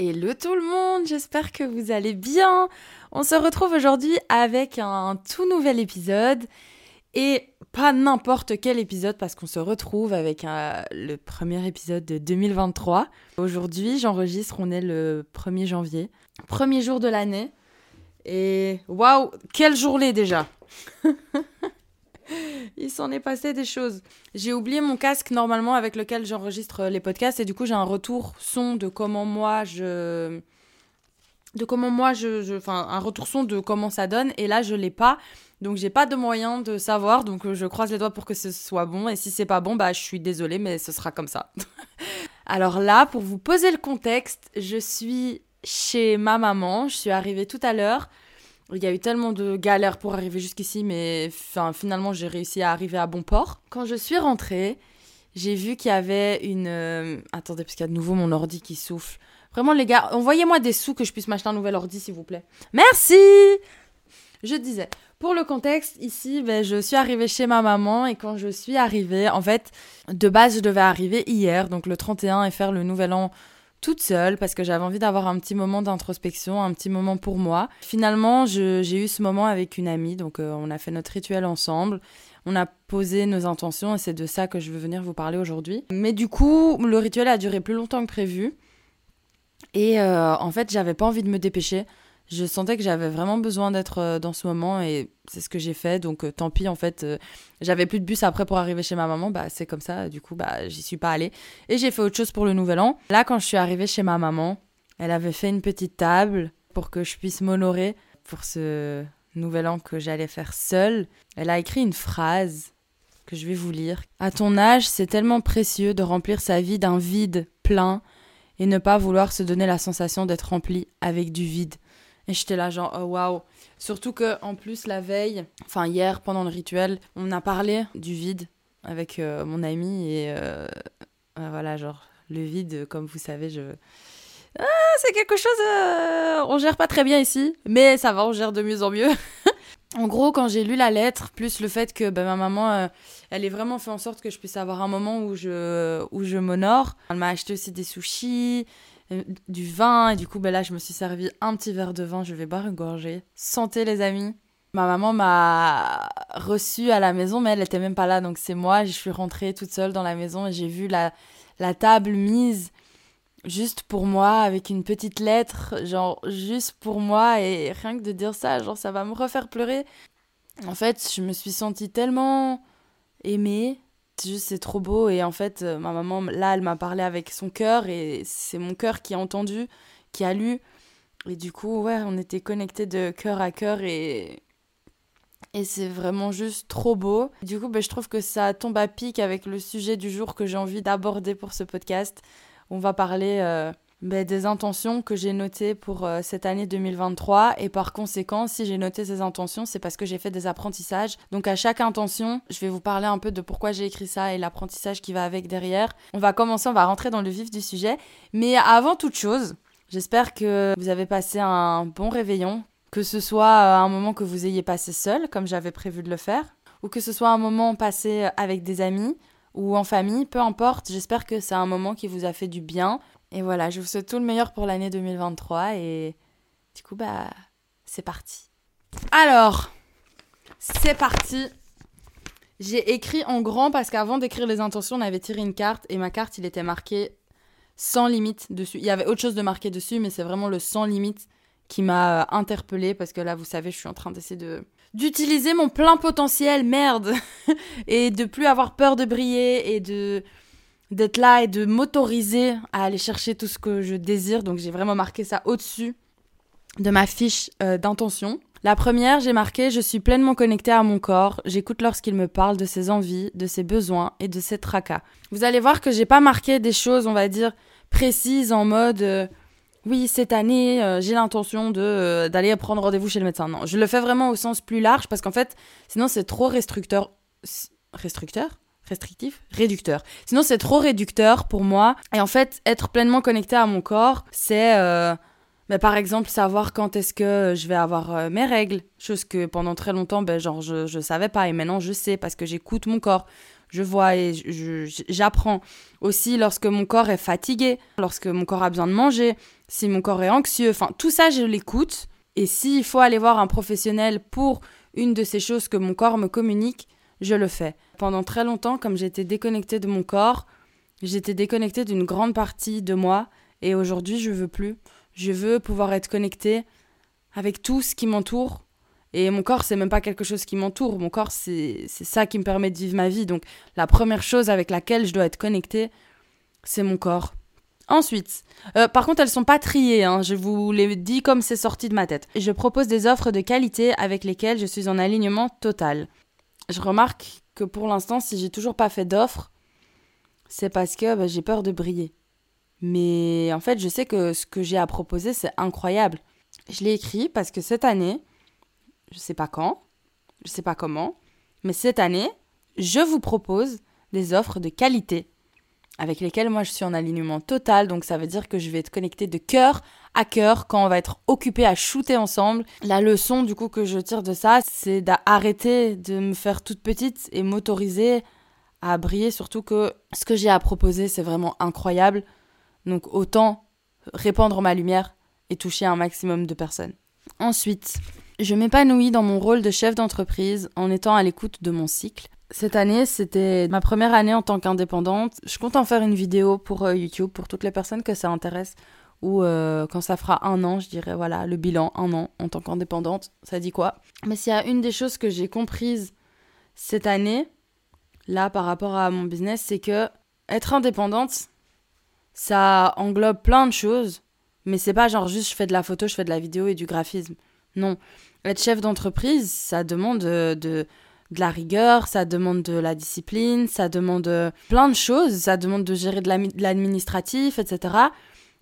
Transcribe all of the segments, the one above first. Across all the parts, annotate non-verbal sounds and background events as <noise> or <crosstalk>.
Hello tout le monde, j'espère que vous allez bien. On se retrouve aujourd'hui avec un tout nouvel épisode et pas n'importe quel épisode parce qu'on se retrouve avec le premier épisode de 2023. Aujourd'hui, j'enregistre, on est le 1er janvier, premier jour de l'année. Et waouh, quelle journée déjà <laughs> <laughs> Il s'en est passé des choses. J'ai oublié mon casque normalement avec lequel j'enregistre les podcasts et du coup j'ai un retour son de comment moi je de comment moi je enfin un retour son de comment ça donne et là je l'ai pas donc j'ai pas de moyen de savoir donc je croise les doigts pour que ce soit bon et si c'est pas bon bah je suis désolée mais ce sera comme ça. <laughs> Alors là pour vous poser le contexte, je suis chez ma maman, je suis arrivée tout à l'heure. Il y a eu tellement de galères pour arriver jusqu'ici, mais finalement, j'ai réussi à arriver à bon port. Quand je suis rentrée, j'ai vu qu'il y avait une. Euh, attendez, parce qu'il y a de nouveau mon ordi qui souffle. Vraiment, les gars, envoyez-moi des sous que je puisse m'acheter un nouvel ordi, s'il vous plaît. Merci Je disais, pour le contexte, ici, ben, je suis arrivée chez ma maman et quand je suis arrivée, en fait, de base, je devais arriver hier, donc le 31, et faire le nouvel an toute seule parce que j'avais envie d'avoir un petit moment d'introspection, un petit moment pour moi. Finalement, j'ai eu ce moment avec une amie, donc euh, on a fait notre rituel ensemble. On a posé nos intentions et c'est de ça que je veux venir vous parler aujourd'hui. Mais du coup, le rituel a duré plus longtemps que prévu. Et euh, en fait, j'avais pas envie de me dépêcher je sentais que j'avais vraiment besoin d'être euh, dans ce moment et c'est ce que j'ai fait. Donc euh, tant pis, en fait, euh, j'avais plus de bus après pour arriver chez ma maman. Bah c'est comme ça. Du coup, bah j'y suis pas allée et j'ai fait autre chose pour le nouvel an. Là, quand je suis arrivée chez ma maman, elle avait fait une petite table pour que je puisse m'honorer pour ce nouvel an que j'allais faire seule. Elle a écrit une phrase que je vais vous lire. À ton âge, c'est tellement précieux de remplir sa vie d'un vide plein et ne pas vouloir se donner la sensation d'être rempli avec du vide. Et j'étais là, genre, oh waouh. Surtout que, en plus, la veille, enfin hier, pendant le rituel, on a parlé du vide avec euh, mon ami. Et euh, euh, voilà, genre, le vide, comme vous savez, je. Ah, c'est quelque chose. on gère pas très bien ici, mais ça va, on gère de mieux en mieux. <laughs> en gros, quand j'ai lu la lettre, plus le fait que ben, ma maman, elle ait vraiment fait en sorte que je puisse avoir un moment où je, où je m'honore. Elle m'a acheté aussi des sushis, euh, du vin. Et du coup, ben là, je me suis servi un petit verre de vin. Je vais boire une gorgée. Santé, les amis. Ma maman m'a reçue à la maison, mais elle n'était même pas là. Donc, c'est moi. Je suis rentrée toute seule dans la maison et j'ai vu la, la table mise juste pour moi avec une petite lettre, genre juste pour moi. Et rien que de dire ça, genre, ça va me refaire pleurer. En fait, je me suis sentie tellement aimée juste c'est trop beau. Et en fait euh, ma maman là elle m'a parlé avec son cœur et c'est mon cœur qui a entendu qui a lu. Et du coup ouais on était connectés de cœur à cœur et et c'est vraiment juste trop beau. Du coup ben, je trouve que ça tombe à pic avec le sujet du jour que j'ai envie d'aborder pour ce podcast. On va parler euh, ben, des intentions que j'ai notées pour euh, cette année 2023 et par conséquent si j'ai noté ces intentions c'est parce que j'ai fait des apprentissages. Donc à chaque intention je vais vous parler un peu de pourquoi j'ai écrit ça et l'apprentissage qui va avec derrière. On va commencer on va rentrer dans le vif du sujet. Mais avant toute chose j'espère que vous avez passé un bon réveillon. Que ce soit euh, un moment que vous ayez passé seul comme j'avais prévu de le faire ou que ce soit un moment passé avec des amis ou en famille, peu importe, j'espère que c'est un moment qui vous a fait du bien, et voilà, je vous souhaite tout le meilleur pour l'année 2023 et du coup, bah, c'est parti. Alors, c'est parti. J'ai écrit en grand parce qu'avant d'écrire les intentions, on avait tiré une carte et ma carte, il était marqué sans limite dessus. Il y avait autre chose de marqué dessus, mais c'est vraiment le sans limite qui m'a euh, interpellée parce que là, vous savez, je suis en train d'essayer de d'utiliser mon plein potentiel, merde, <laughs> et de plus avoir peur de briller et de d'être là et de m'autoriser à aller chercher tout ce que je désire. Donc j'ai vraiment marqué ça au-dessus de ma fiche euh, d'intention. La première, j'ai marqué Je suis pleinement connectée à mon corps. J'écoute lorsqu'il me parle de ses envies, de ses besoins et de ses tracas. Vous allez voir que j'ai pas marqué des choses, on va dire, précises en mode euh, Oui, cette année, euh, j'ai l'intention d'aller prendre rendez-vous chez le médecin. Non, je le fais vraiment au sens plus large parce qu'en fait, sinon c'est trop restricteur. Restricteur restrictif, réducteur. Sinon, c'est trop réducteur pour moi. Et en fait, être pleinement connecté à mon corps, c'est euh, bah, par exemple savoir quand est-ce que je vais avoir euh, mes règles. Chose que pendant très longtemps, ben, genre, je, je savais pas. Et maintenant, je sais parce que j'écoute mon corps. je vois et j'apprends. Aussi lorsque mon corps est fatigué, lorsque mon corps a besoin de manger, si mon corps est anxieux, enfin tout ça je l'écoute. Et s'il faut aller voir un professionnel pour une de ces choses que mon corps me communique, je le fais. Pendant très longtemps, comme j'étais déconnectée de mon corps, j'étais déconnectée d'une grande partie de moi et aujourd'hui je veux plus. Je veux pouvoir être connectée avec tout ce qui m'entoure et mon corps, c'est même pas quelque chose qui m'entoure. Mon corps, c'est ça qui me permet de vivre ma vie. Donc, la première chose avec laquelle je dois être connectée, c'est mon corps. Ensuite, euh, par contre, elles sont pas triées. Hein. je vous l'ai dit comme c'est sorti de ma tête. Je propose des offres de qualité avec lesquelles je suis en alignement total. Je remarque que pour l'instant, si j'ai toujours pas fait d'offres, c'est parce que bah, j'ai peur de briller. Mais en fait, je sais que ce que j'ai à proposer, c'est incroyable. Je l'ai écrit parce que cette année, je sais pas quand, je sais pas comment, mais cette année, je vous propose des offres de qualité avec lesquelles moi je suis en alignement total. Donc ça veut dire que je vais être connectée de cœur à cœur quand on va être occupé à shooter ensemble. La leçon du coup que je tire de ça, c'est d'arrêter de me faire toute petite et m'autoriser à briller. Surtout que ce que j'ai à proposer, c'est vraiment incroyable. Donc autant répandre ma lumière et toucher un maximum de personnes. Ensuite, je m'épanouis dans mon rôle de chef d'entreprise en étant à l'écoute de mon cycle. Cette année, c'était ma première année en tant qu'indépendante. Je compte en faire une vidéo pour euh, YouTube pour toutes les personnes que ça intéresse. Ou euh, quand ça fera un an, je dirais voilà, le bilan, un an en tant qu'indépendante. Ça dit quoi? Mais s'il y a une des choses que j'ai comprises cette année, là, par rapport à mon business, c'est que être indépendante, ça englobe plein de choses. Mais c'est pas genre juste je fais de la photo, je fais de la vidéo et du graphisme. Non. Être chef d'entreprise, ça demande de, de, la rigueur, ça demande de la discipline, ça demande plein de choses, ça demande de gérer de l'administratif, etc.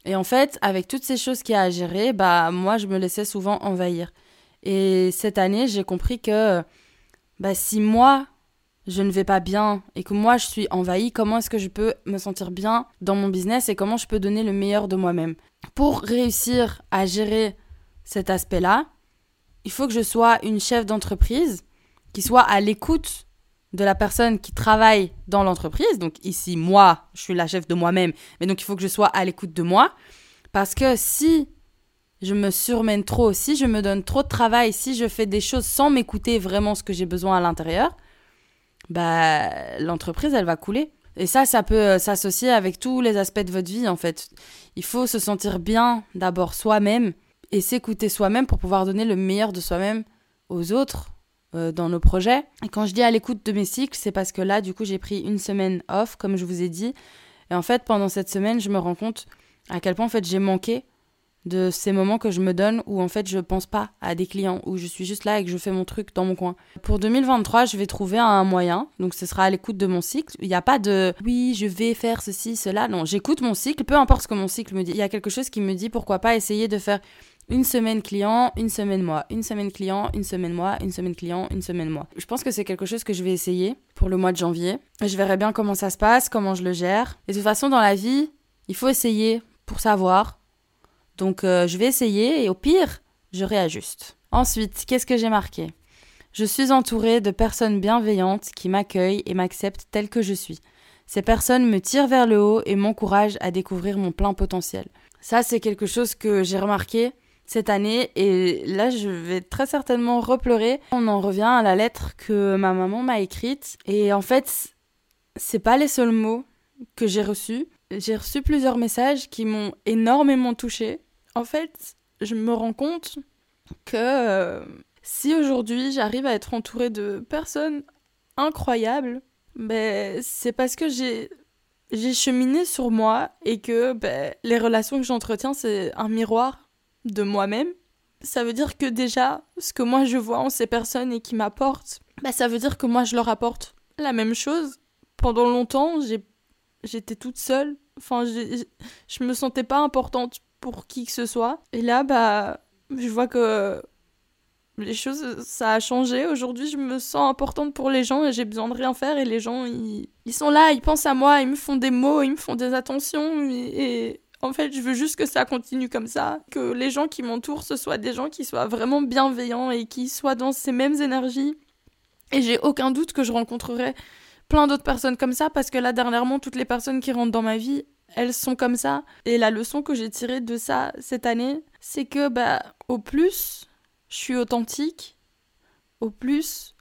Et en fait, avec toutes ces choses qu'il y a à gérer, bah, moi, je me laissais souvent envahir. Et cette année, j'ai compris que bah, si moi, je ne vais pas bien et que moi, je suis envahie, comment est-ce que je peux me sentir bien dans mon business et comment je peux donner le meilleur de moi-même? Pour réussir à gérer cet aspect-là, il faut que je sois une chef d'entreprise qui soit à l'écoute de la personne qui travaille dans l'entreprise. Donc ici, moi, je suis la chef de moi-même, mais donc il faut que je sois à l'écoute de moi. Parce que si je me surmène trop, si je me donne trop de travail, si je fais des choses sans m'écouter vraiment ce que j'ai besoin à l'intérieur, bah l'entreprise, elle va couler. Et ça, ça peut euh, s'associer avec tous les aspects de votre vie, en fait. Il faut se sentir bien d'abord soi-même et s'écouter soi-même pour pouvoir donner le meilleur de soi-même aux autres euh, dans nos projets. Et quand je dis à l'écoute de mes cycles, c'est parce que là, du coup, j'ai pris une semaine off, comme je vous ai dit. Et en fait, pendant cette semaine, je me rends compte à quel point en fait j'ai manqué de ces moments que je me donne où en fait je pense pas à des clients, où je suis juste là et que je fais mon truc dans mon coin. Pour 2023, je vais trouver un moyen, donc ce sera à l'écoute de mon cycle. Il n'y a pas de oui, je vais faire ceci, cela. Non, j'écoute mon cycle, peu importe ce que mon cycle me dit. Il y a quelque chose qui me dit pourquoi pas essayer de faire une semaine client, une semaine moi, une semaine client, une semaine moi, une semaine client, une semaine moi. Je pense que c'est quelque chose que je vais essayer pour le mois de janvier. Je verrai bien comment ça se passe, comment je le gère. Et de toute façon, dans la vie, il faut essayer pour savoir. Donc euh, je vais essayer et au pire, je réajuste. Ensuite, qu'est-ce que j'ai marqué? Je suis entourée de personnes bienveillantes qui m'accueillent et m'acceptent telle que je suis. Ces personnes me tirent vers le haut et m'encouragent à découvrir mon plein potentiel. Ça, c'est quelque chose que j'ai remarqué cette année et là je vais très certainement repleurer. On en revient à la lettre que ma maman m'a écrite et en fait c'est pas les seuls mots que j'ai reçus. J'ai reçu plusieurs messages qui m'ont énormément touchée. En fait, je me rends compte que euh, si aujourd'hui j'arrive à être entourée de personnes incroyables, ben, c'est parce que j'ai j'ai cheminé sur moi et que ben, les relations que j'entretiens c'est un miroir de moi-même, ça veut dire que déjà, ce que moi je vois en ces personnes et qui m'apportent, bah, ça veut dire que moi je leur apporte la même chose. Pendant longtemps, j'étais toute seule. Enfin, je me sentais pas importante pour qui que ce soit. Et là, bah, je vois que les choses, ça a changé. Aujourd'hui, je me sens importante pour les gens et j'ai besoin de rien faire. Et les gens, ils, sont là, ils pensent à moi, ils me font des mots, ils me font des attentions. et en fait, je veux juste que ça continue comme ça, que les gens qui m'entourent, ce soient des gens qui soient vraiment bienveillants et qui soient dans ces mêmes énergies. Et j'ai aucun doute que je rencontrerai plein d'autres personnes comme ça parce que là, dernièrement, toutes les personnes qui rentrent dans ma vie, elles sont comme ça. Et la leçon que j'ai tirée de ça cette année, c'est que, bah, au plus je suis authentique, au plus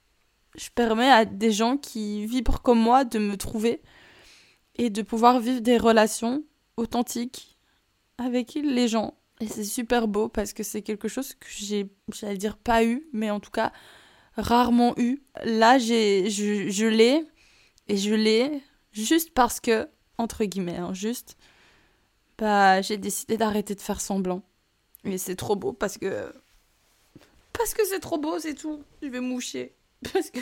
je permets à des gens qui vibrent comme moi de me trouver et de pouvoir vivre des relations authentiques avec les gens. Et c'est super beau parce que c'est quelque chose que j'ai, j'allais dire pas eu, mais en tout cas rarement eu. Là, j'ai, je, je l'ai et je l'ai juste parce que, entre guillemets, hein, juste, bah, j'ai décidé d'arrêter de faire semblant. Et c'est trop beau parce que. Parce que c'est trop beau, c'est tout. Je vais moucher. <laughs> Parce que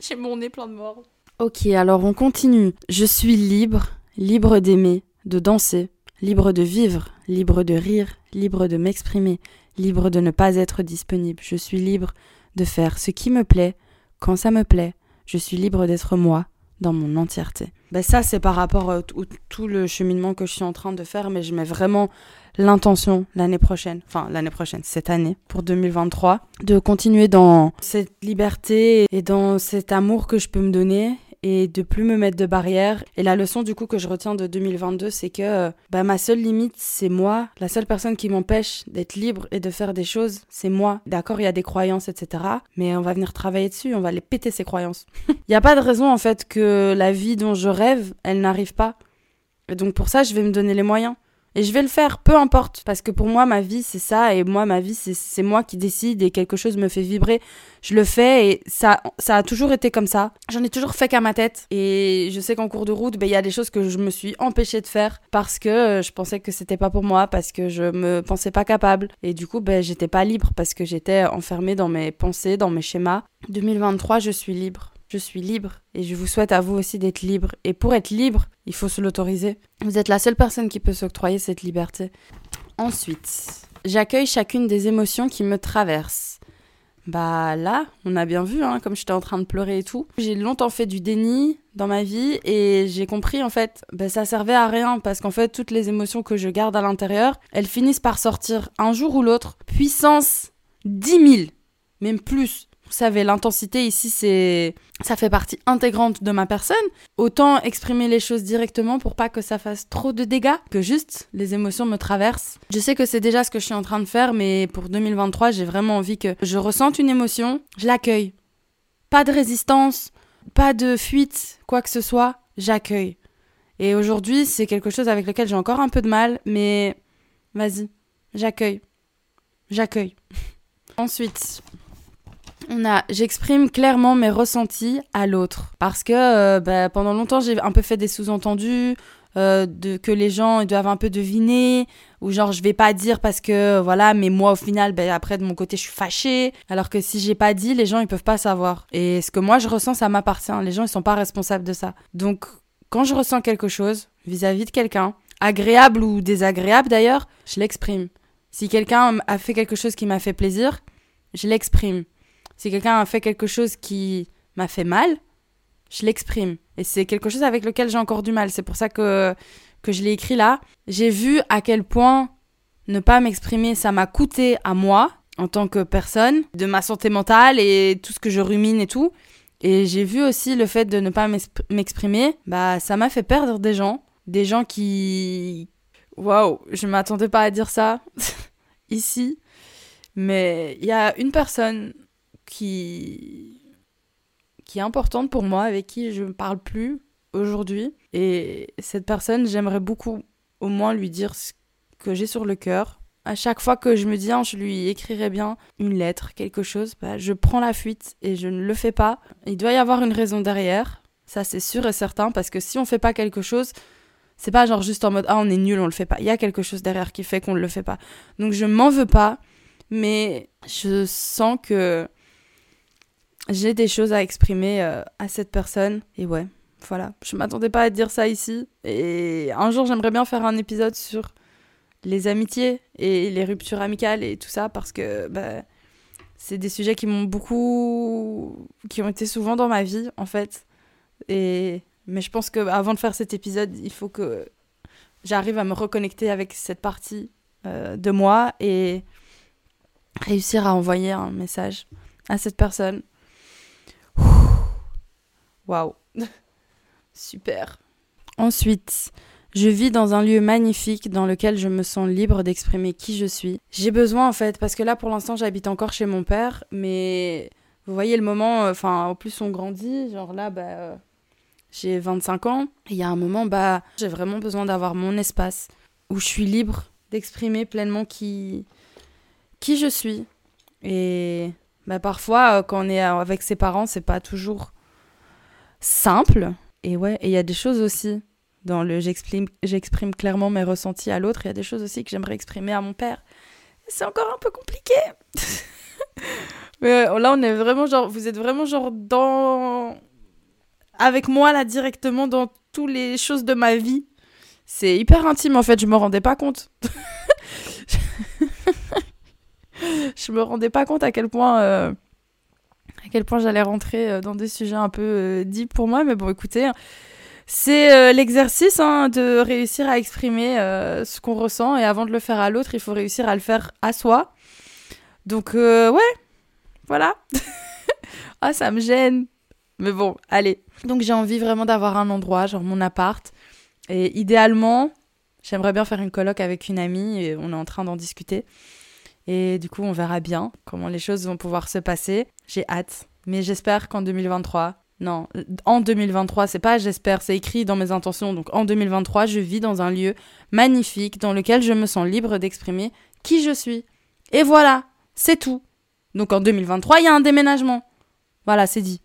j'ai mon nez plein de morts. Ok, alors on continue. Je suis libre, libre d'aimer, de danser, libre de vivre, libre de rire, libre de m'exprimer, libre de ne pas être disponible. Je suis libre de faire ce qui me plaît, quand ça me plaît. Je suis libre d'être moi dans mon entièreté. Ben ça, c'est par rapport à tout le cheminement que je suis en train de faire, mais je mets vraiment l'intention l'année prochaine, enfin l'année prochaine, cette année, pour 2023, de continuer dans cette liberté et dans cet amour que je peux me donner et de plus me mettre de barrières. Et la leçon du coup que je retiens de 2022, c'est que bah, ma seule limite, c'est moi. La seule personne qui m'empêche d'être libre et de faire des choses, c'est moi. D'accord, il y a des croyances, etc. Mais on va venir travailler dessus, on va les péter ces croyances. <laughs> Il n'y a pas de raison en fait que la vie dont je rêve, elle n'arrive pas. Et donc pour ça, je vais me donner les moyens. Et je vais le faire, peu importe. Parce que pour moi, ma vie, c'est ça. Et moi, ma vie, c'est moi qui décide. Et quelque chose me fait vibrer. Je le fais. Et ça, ça a toujours été comme ça. J'en ai toujours fait qu'à ma tête. Et je sais qu'en cours de route, ben, il y a des choses que je me suis empêchée de faire. Parce que euh, je pensais que c'était pas pour moi. Parce que je me pensais pas capable. Et du coup, ben, j'étais pas libre. Parce que j'étais enfermée dans mes pensées, dans mes schémas. 2023, je suis libre je suis libre et je vous souhaite à vous aussi d'être libre. Et pour être libre, il faut se l'autoriser. Vous êtes la seule personne qui peut s'octroyer cette liberté. Ensuite, j'accueille chacune des émotions qui me traversent. Bah là, on a bien vu, hein, comme j'étais en train de pleurer et tout. J'ai longtemps fait du déni dans ma vie et j'ai compris en fait, bah, ça servait à rien parce qu'en fait toutes les émotions que je garde à l'intérieur, elles finissent par sortir un jour ou l'autre. Puissance 10 000, même plus. Savez, l'intensité ici, c'est ça fait partie intégrante de ma personne. Autant exprimer les choses directement pour pas que ça fasse trop de dégâts, que juste les émotions me traversent. Je sais que c'est déjà ce que je suis en train de faire, mais pour 2023, j'ai vraiment envie que je ressente une émotion, je l'accueille. Pas de résistance, pas de fuite, quoi que ce soit, j'accueille. Et aujourd'hui, c'est quelque chose avec lequel j'ai encore un peu de mal, mais vas-y, j'accueille. J'accueille. <laughs> Ensuite, on a, j'exprime clairement mes ressentis à l'autre. Parce que euh, bah, pendant longtemps j'ai un peu fait des sous-entendus euh, de que les gens doivent un peu deviner ou genre je vais pas dire parce que voilà mais moi au final ben après de mon côté je suis fâchée. Alors que si j'ai pas dit les gens ils peuvent pas savoir. Et ce que moi je ressens ça m'appartient. Les gens ils sont pas responsables de ça. Donc quand je ressens quelque chose vis-à-vis -vis de quelqu'un agréable ou désagréable d'ailleurs je l'exprime. Si quelqu'un a fait quelque chose qui m'a fait plaisir je l'exprime si quelqu'un a fait quelque chose qui m'a fait mal, je l'exprime. Et c'est quelque chose avec lequel j'ai encore du mal. C'est pour ça que, que je l'ai écrit là. J'ai vu à quel point ne pas m'exprimer, ça m'a coûté à moi, en tant que personne, de ma santé mentale et tout ce que je rumine et tout. Et j'ai vu aussi le fait de ne pas m'exprimer, bah ça m'a fait perdre des gens, des gens qui waouh, je m'attendais pas à dire ça <laughs> ici, mais il y a une personne qui, qui est importante pour moi, avec qui je ne parle plus aujourd'hui. Et cette personne, j'aimerais beaucoup au moins lui dire ce que j'ai sur le cœur. À chaque fois que je me dis, hein, je lui écrirai bien une lettre, quelque chose, bah, je prends la fuite et je ne le fais pas. Il doit y avoir une raison derrière, ça c'est sûr et certain, parce que si on fait pas quelque chose, c'est pas genre juste en mode ah on est nul, on le fait pas. Il y a quelque chose derrière qui fait qu'on ne le fait pas. Donc je m'en veux pas, mais je sens que j'ai des choses à exprimer euh, à cette personne. Et ouais, voilà. Je m'attendais pas à dire ça ici. Et un jour, j'aimerais bien faire un épisode sur les amitiés et les ruptures amicales et tout ça parce que bah, c'est des sujets qui m'ont beaucoup. qui ont été souvent dans ma vie, en fait. Et. Mais je pense qu'avant de faire cet épisode, il faut que j'arrive à me reconnecter avec cette partie euh, de moi et réussir à envoyer un message à cette personne Waouh. <laughs> Super. Ensuite, je vis dans un lieu magnifique dans lequel je me sens libre d'exprimer qui je suis. J'ai besoin en fait, parce que là pour l'instant j'habite encore chez mon père, mais vous voyez le moment, enfin au plus on grandit, genre là bah euh, j'ai 25 ans, il y a un moment bah j'ai vraiment besoin d'avoir mon espace où je suis libre d'exprimer pleinement qui qui je suis. Et bah parfois euh, quand on est avec ses parents, c'est pas toujours simple. Et ouais, et il y a des choses aussi dans le j'exprime, clairement mes ressentis à l'autre. Il y a des choses aussi que j'aimerais exprimer à mon père. C'est encore un peu compliqué. <laughs> Mais euh, là, on est vraiment genre, vous êtes vraiment genre dans. Avec moi, là, directement dans toutes les choses de ma vie. C'est hyper intime, en fait, je me rendais pas compte. <laughs> je me rendais pas compte à quel point. Euh, à quel point j'allais rentrer euh, dans des sujets un peu deep pour moi, mais bon, écoutez, c'est euh, l'exercice hein, de réussir à exprimer euh, ce qu'on ressent et avant de le faire à l'autre, il faut réussir à le faire à soi. Donc euh, ouais, voilà. <laughs> ah ça me gêne. Mais bon, allez. Donc j'ai envie vraiment d'avoir un endroit, genre mon appart. Et idéalement, j'aimerais bien faire une coloc avec une amie et on est en train d'en discuter. Et du coup, on verra bien comment les choses vont pouvoir se passer. J'ai hâte. Mais j'espère qu'en 2023, non, en 2023, c'est pas j'espère, c'est écrit dans mes intentions. Donc en 2023, je vis dans un lieu magnifique dans lequel je me sens libre d'exprimer qui je suis. Et voilà, c'est tout. Donc en 2023, il y a un déménagement. Voilà, c'est dit.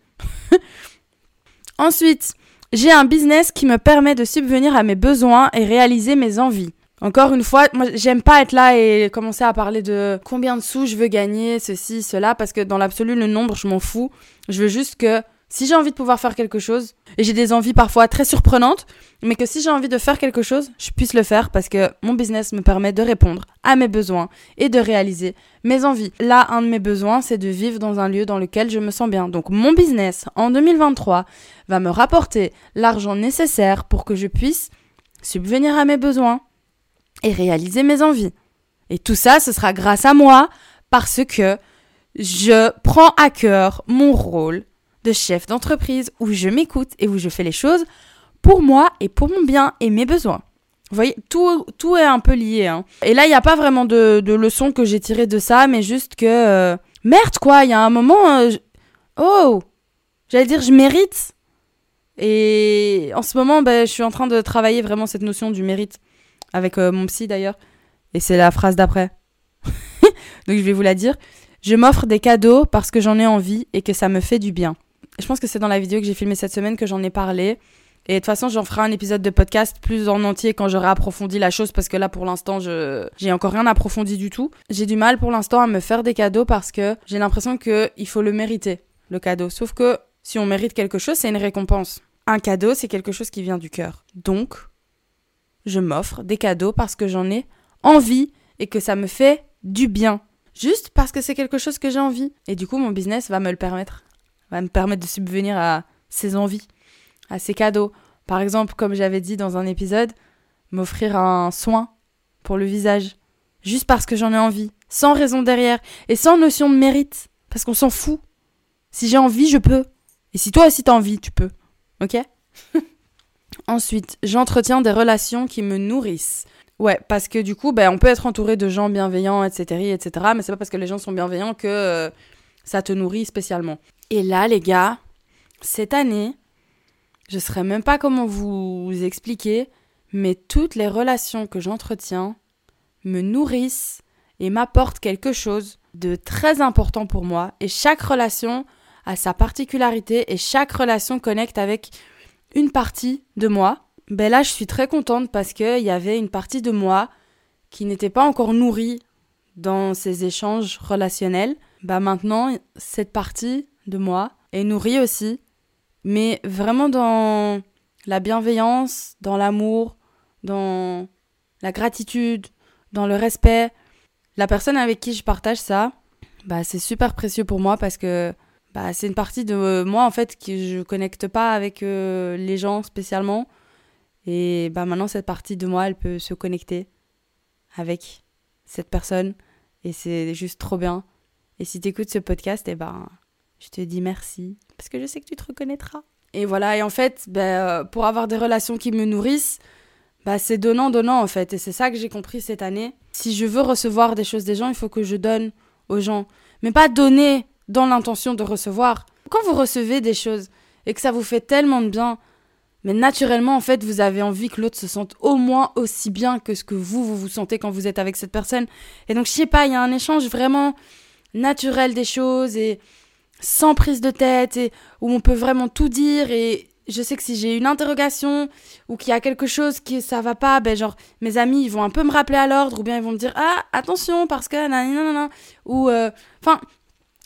<laughs> Ensuite, j'ai un business qui me permet de subvenir à mes besoins et réaliser mes envies. Encore une fois, moi j'aime pas être là et commencer à parler de combien de sous je veux gagner, ceci, cela, parce que dans l'absolu, le nombre, je m'en fous. Je veux juste que si j'ai envie de pouvoir faire quelque chose, et j'ai des envies parfois très surprenantes, mais que si j'ai envie de faire quelque chose, je puisse le faire parce que mon business me permet de répondre à mes besoins et de réaliser mes envies. Là, un de mes besoins, c'est de vivre dans un lieu dans lequel je me sens bien. Donc mon business, en 2023, va me rapporter l'argent nécessaire pour que je puisse subvenir à mes besoins et réaliser mes envies. Et tout ça, ce sera grâce à moi parce que je prends à cœur mon rôle de chef d'entreprise où je m'écoute et où je fais les choses pour moi et pour mon bien et mes besoins. Vous voyez, tout, tout est un peu lié. Hein. Et là, il n'y a pas vraiment de, de leçon que j'ai tiré de ça, mais juste que... Euh, merde, quoi, il y a un moment... Euh, oh J'allais dire, je mérite. Et en ce moment, ben, je suis en train de travailler vraiment cette notion du mérite. Avec euh, mon psy, d'ailleurs. Et c'est la phrase d'après. <laughs> Donc, je vais vous la dire. Je m'offre des cadeaux parce que j'en ai envie et que ça me fait du bien je pense que c'est dans la vidéo que j'ai filmée cette semaine que j'en ai parlé. Et de toute façon, j'en ferai un épisode de podcast plus en entier quand j'aurai approfondi la chose parce que là, pour l'instant, je j'ai encore rien approfondi du tout. J'ai du mal pour l'instant à me faire des cadeaux parce que j'ai l'impression que il faut le mériter, le cadeau. Sauf que si on mérite quelque chose, c'est une récompense. Un cadeau, c'est quelque chose qui vient du cœur. Donc, je m'offre des cadeaux parce que j'en ai envie et que ça me fait du bien. Juste parce que c'est quelque chose que j'ai envie. Et du coup, mon business va me le permettre va me permettre de subvenir à ses envies, à ses cadeaux. Par exemple, comme j'avais dit dans un épisode, m'offrir un soin pour le visage, juste parce que j'en ai envie, sans raison derrière, et sans notion de mérite, parce qu'on s'en fout. Si j'ai envie, je peux. Et si toi aussi t'as envie, tu peux. Ok? <laughs> Ensuite, j'entretiens des relations qui me nourrissent. Ouais, parce que du coup, ben, on peut être entouré de gens bienveillants, etc., etc., mais c'est pas parce que les gens sont bienveillants que euh, ça te nourrit spécialement. Et là, les gars, cette année, je saurais même pas comment vous expliquer, mais toutes les relations que j'entretiens me nourrissent et m'apportent quelque chose de très important pour moi. Et chaque relation a sa particularité et chaque relation connecte avec une partie de moi. Ben là, je suis très contente parce qu'il y avait une partie de moi qui n'était pas encore nourrie dans ces échanges relationnels. Bah maintenant, cette partie de moi est nourrie aussi, mais vraiment dans la bienveillance, dans l'amour, dans la gratitude, dans le respect. La personne avec qui je partage ça, bah c'est super précieux pour moi parce que bah, c'est une partie de moi en fait que je connecte pas avec euh, les gens spécialement et bah maintenant cette partie de moi elle peut se connecter avec cette personne et c'est juste trop bien et si tu écoutes ce podcast et eh ben je te dis merci, parce que je sais que tu te reconnaîtras. Et voilà, et en fait, ben, pour avoir des relations qui me nourrissent, bah, c'est donnant, donnant en fait. Et c'est ça que j'ai compris cette année. Si je veux recevoir des choses des gens, il faut que je donne aux gens. Mais pas donner dans l'intention de recevoir. Quand vous recevez des choses et que ça vous fait tellement de bien, mais naturellement, en fait, vous avez envie que l'autre se sente au moins aussi bien que ce que vous, vous vous sentez quand vous êtes avec cette personne. Et donc, je sais pas, il y a un échange vraiment naturel des choses et sans prise de tête et où on peut vraiment tout dire et je sais que si j'ai une interrogation ou qu'il y a quelque chose qui ça va pas, ben genre mes amis ils vont un peu me rappeler à l'ordre ou bien ils vont me dire ah attention parce que nanana ou euh, enfin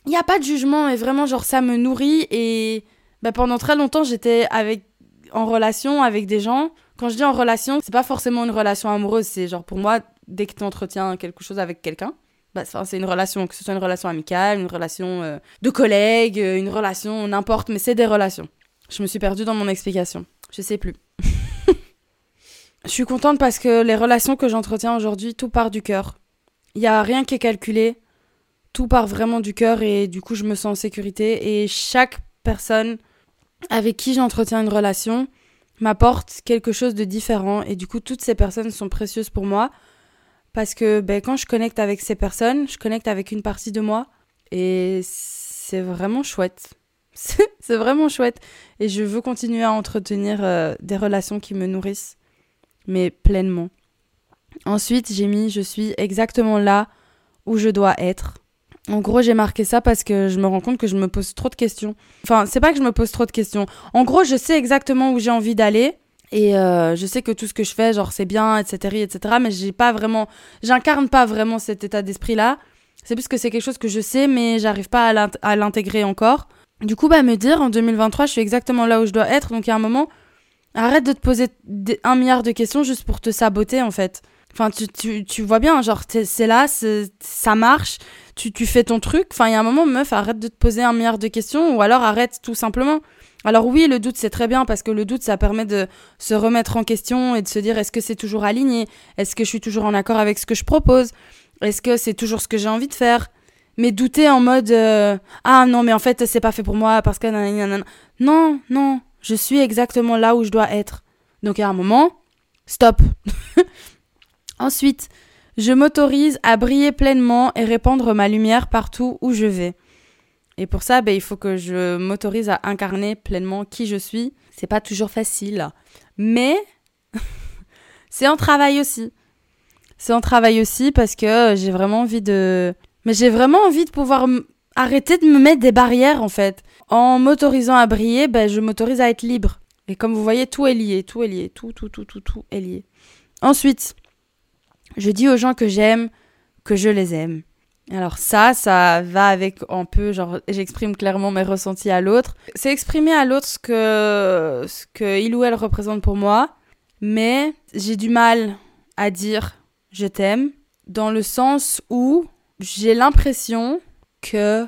il n'y a pas de jugement et vraiment genre ça me nourrit et ben, pendant très longtemps j'étais avec en relation avec des gens. Quand je dis en relation, c'est pas forcément une relation amoureuse, c'est genre pour moi dès que tu entretiens quelque chose avec quelqu'un, bah, c'est une relation, que ce soit une relation amicale, une relation euh, de collègue, euh, une relation, n'importe, mais c'est des relations. Je me suis perdue dans mon explication. Je sais plus. <laughs> je suis contente parce que les relations que j'entretiens aujourd'hui, tout part du cœur. Il n'y a rien qui est calculé. Tout part vraiment du cœur et du coup, je me sens en sécurité. Et chaque personne avec qui j'entretiens une relation m'apporte quelque chose de différent. Et du coup, toutes ces personnes sont précieuses pour moi parce que ben, quand je connecte avec ces personnes, je connecte avec une partie de moi. Et c'est vraiment chouette. <laughs> c'est vraiment chouette. Et je veux continuer à entretenir euh, des relations qui me nourrissent, mais pleinement. Ensuite, j'ai mis je suis exactement là où je dois être. En gros, j'ai marqué ça parce que je me rends compte que je me pose trop de questions. Enfin, c'est pas que je me pose trop de questions. En gros, je sais exactement où j'ai envie d'aller. Et euh, je sais que tout ce que je fais, genre, c'est bien, etc., etc. Mais j'ai pas vraiment. J'incarne pas vraiment cet état d'esprit-là. C'est plus que c'est quelque chose que je sais, mais j'arrive pas à l'intégrer encore. Du coup, bah, me dire en 2023, je suis exactement là où je dois être. Donc, il y a un moment, arrête de te poser un milliard de questions juste pour te saboter, en fait. Enfin, tu, vois bien, genre, c'est là, ça marche, tu, fais ton truc. Enfin, il y a un moment, meuf, arrête de te poser un milliard de questions ou alors arrête tout simplement. Alors oui, le doute, c'est très bien parce que le doute, ça permet de se remettre en question et de se dire est-ce que c'est toujours aligné? Est-ce que je suis toujours en accord avec ce que je propose? Est-ce que c'est toujours ce que j'ai envie de faire? Mais douter en mode euh, ah non mais en fait c'est pas fait pour moi parce que non non je suis exactement là où je dois être. Donc à un moment stop. <laughs> Ensuite je m'autorise à briller pleinement et répandre ma lumière partout où je vais et pour ça ben, il faut que je m'autorise à incarner pleinement qui je suis c'est pas toujours facile mais <laughs> c'est un travail aussi c'est un travail aussi parce que j'ai vraiment envie de mais j'ai vraiment envie de pouvoir arrêter de me mettre des barrières en fait. En m'autorisant à briller, ben, je m'autorise à être libre. Et comme vous voyez, tout est lié, tout est lié, tout, tout, tout, tout, tout est lié. Ensuite, je dis aux gens que j'aime que je les aime. Alors ça, ça va avec un peu, genre, j'exprime clairement mes ressentis à l'autre. C'est exprimer à l'autre ce que, ce que il ou elle représente pour moi, mais j'ai du mal à dire je t'aime, dans le sens où j'ai l'impression que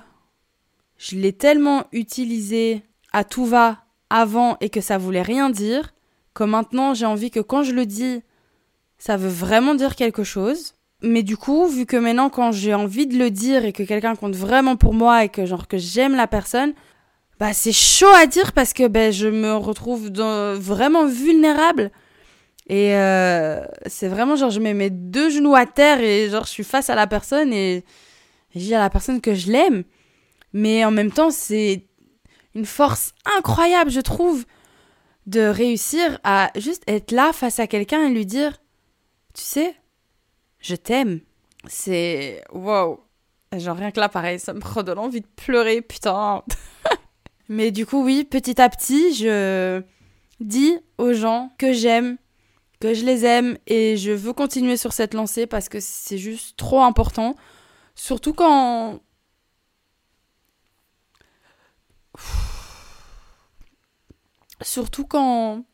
je l'ai tellement utilisé à tout va avant et que ça voulait rien dire, que maintenant j'ai envie que quand je le dis, ça veut vraiment dire quelque chose. Mais du coup, vu que maintenant quand j'ai envie de le dire et que quelqu'un compte vraiment pour moi et que genre que j'aime la personne, bah c'est chaud à dire parce que ben je me retrouve vraiment vulnérable et euh, c'est vraiment genre, je mets mes deux genoux à terre et genre, je suis face à la personne et, je dis à la personne que je l'aime. Mais en même temps, c'est une force incroyable, je trouve, de réussir à juste être là face à quelqu'un et lui dire, tu sais, je t'aime. C'est wow. Genre rien que là, pareil, ça me <laughs> redonne envie de pleurer, putain. <laughs> Mais du coup, oui, petit à petit, je dis aux gens que j'aime que je les aime et je veux continuer sur cette lancée parce que c'est juste trop important. Surtout quand... Surtout quand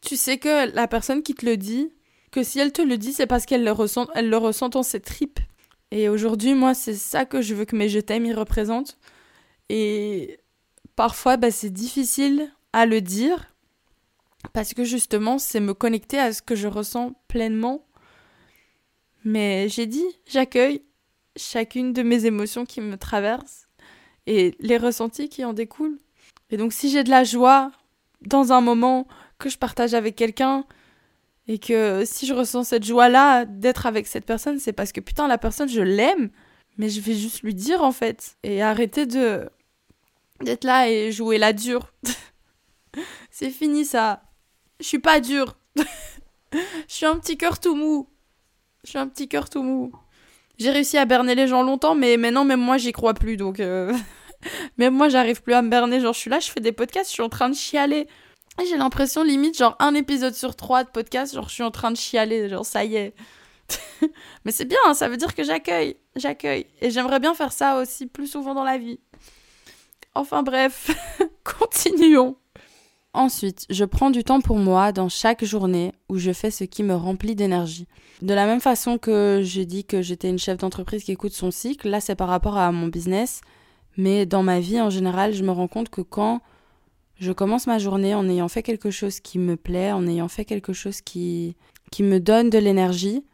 tu sais que la personne qui te le dit, que si elle te le dit, c'est parce qu'elle le ressent, elle le ressent dans ses tripes. Et aujourd'hui, moi, c'est ça que je veux que mes je t'aime y représentent. Et parfois, bah, c'est difficile à le dire parce que justement, c'est me connecter à ce que je ressens pleinement. Mais j'ai dit, j'accueille chacune de mes émotions qui me traversent et les ressentis qui en découlent. Et donc si j'ai de la joie dans un moment que je partage avec quelqu'un et que si je ressens cette joie-là d'être avec cette personne, c'est parce que putain, la personne, je l'aime, mais je vais juste lui dire en fait et arrêter de d'être là et jouer la dure. <laughs> c'est fini ça. Je suis pas dure. <laughs> je suis un petit cœur tout mou. Je suis un petit cœur tout mou. J'ai réussi à berner les gens longtemps, mais maintenant, même moi, j'y crois plus. Donc, euh, <laughs> même moi, j'arrive plus à me berner. Genre, je suis là, je fais des podcasts, je suis en train de chialer. Et j'ai l'impression, limite, genre, un épisode sur trois de podcast, genre, je suis en train de chialer. Genre, ça y est. <laughs> mais c'est bien, hein, ça veut dire que j'accueille. J'accueille. Et j'aimerais bien faire ça aussi plus souvent dans la vie. Enfin, bref, <laughs> continuons. Ensuite, je prends du temps pour moi dans chaque journée où je fais ce qui me remplit d'énergie. De la même façon que j'ai dit que j'étais une chef d'entreprise qui écoute son cycle, là c'est par rapport à mon business, mais dans ma vie en général, je me rends compte que quand je commence ma journée en ayant fait quelque chose qui me plaît, en ayant fait quelque chose qui, qui me donne de l'énergie,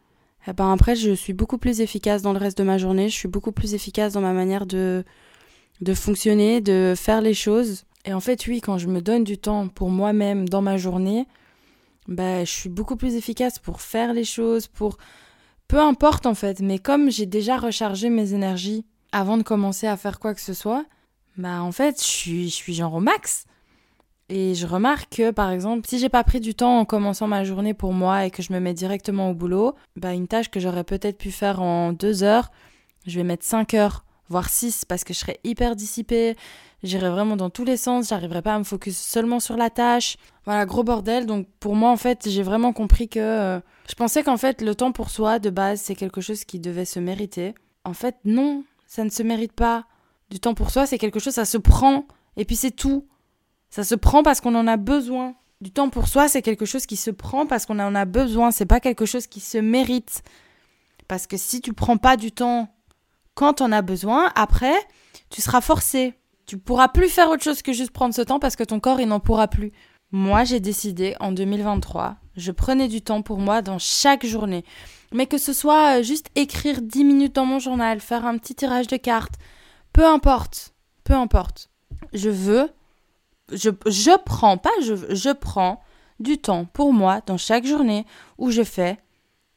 eh ben après je suis beaucoup plus efficace dans le reste de ma journée, je suis beaucoup plus efficace dans ma manière de, de fonctionner, de faire les choses. Et en fait, oui, quand je me donne du temps pour moi-même dans ma journée, bah, je suis beaucoup plus efficace pour faire les choses, pour... Peu importe en fait, mais comme j'ai déjà rechargé mes énergies avant de commencer à faire quoi que ce soit, bah en fait, je suis, je suis genre au max. Et je remarque que, par exemple, si j'ai pas pris du temps en commençant ma journée pour moi et que je me mets directement au boulot, bah une tâche que j'aurais peut-être pu faire en deux heures, je vais mettre cinq heures, voire six, parce que je serais hyper dissipée, J'irai vraiment dans tous les sens, j'arriverai pas à me focus seulement sur la tâche. Voilà, gros bordel. Donc pour moi, en fait, j'ai vraiment compris que euh, je pensais qu'en fait, le temps pour soi, de base, c'est quelque chose qui devait se mériter. En fait, non, ça ne se mérite pas. Du temps pour soi, c'est quelque chose, ça se prend. Et puis c'est tout. Ça se prend parce qu'on en a besoin. Du temps pour soi, c'est quelque chose qui se prend parce qu'on en a besoin. C'est pas quelque chose qui se mérite. Parce que si tu prends pas du temps quand on a besoin, après, tu seras forcé. Tu pourras plus faire autre chose que juste prendre ce temps parce que ton corps, il n'en pourra plus. Moi, j'ai décidé en 2023, je prenais du temps pour moi dans chaque journée. Mais que ce soit euh, juste écrire 10 minutes dans mon journal, faire un petit tirage de cartes, peu importe, peu importe. Je veux, je, prends, pas prends du temps pour moi dans chaque journée où je fais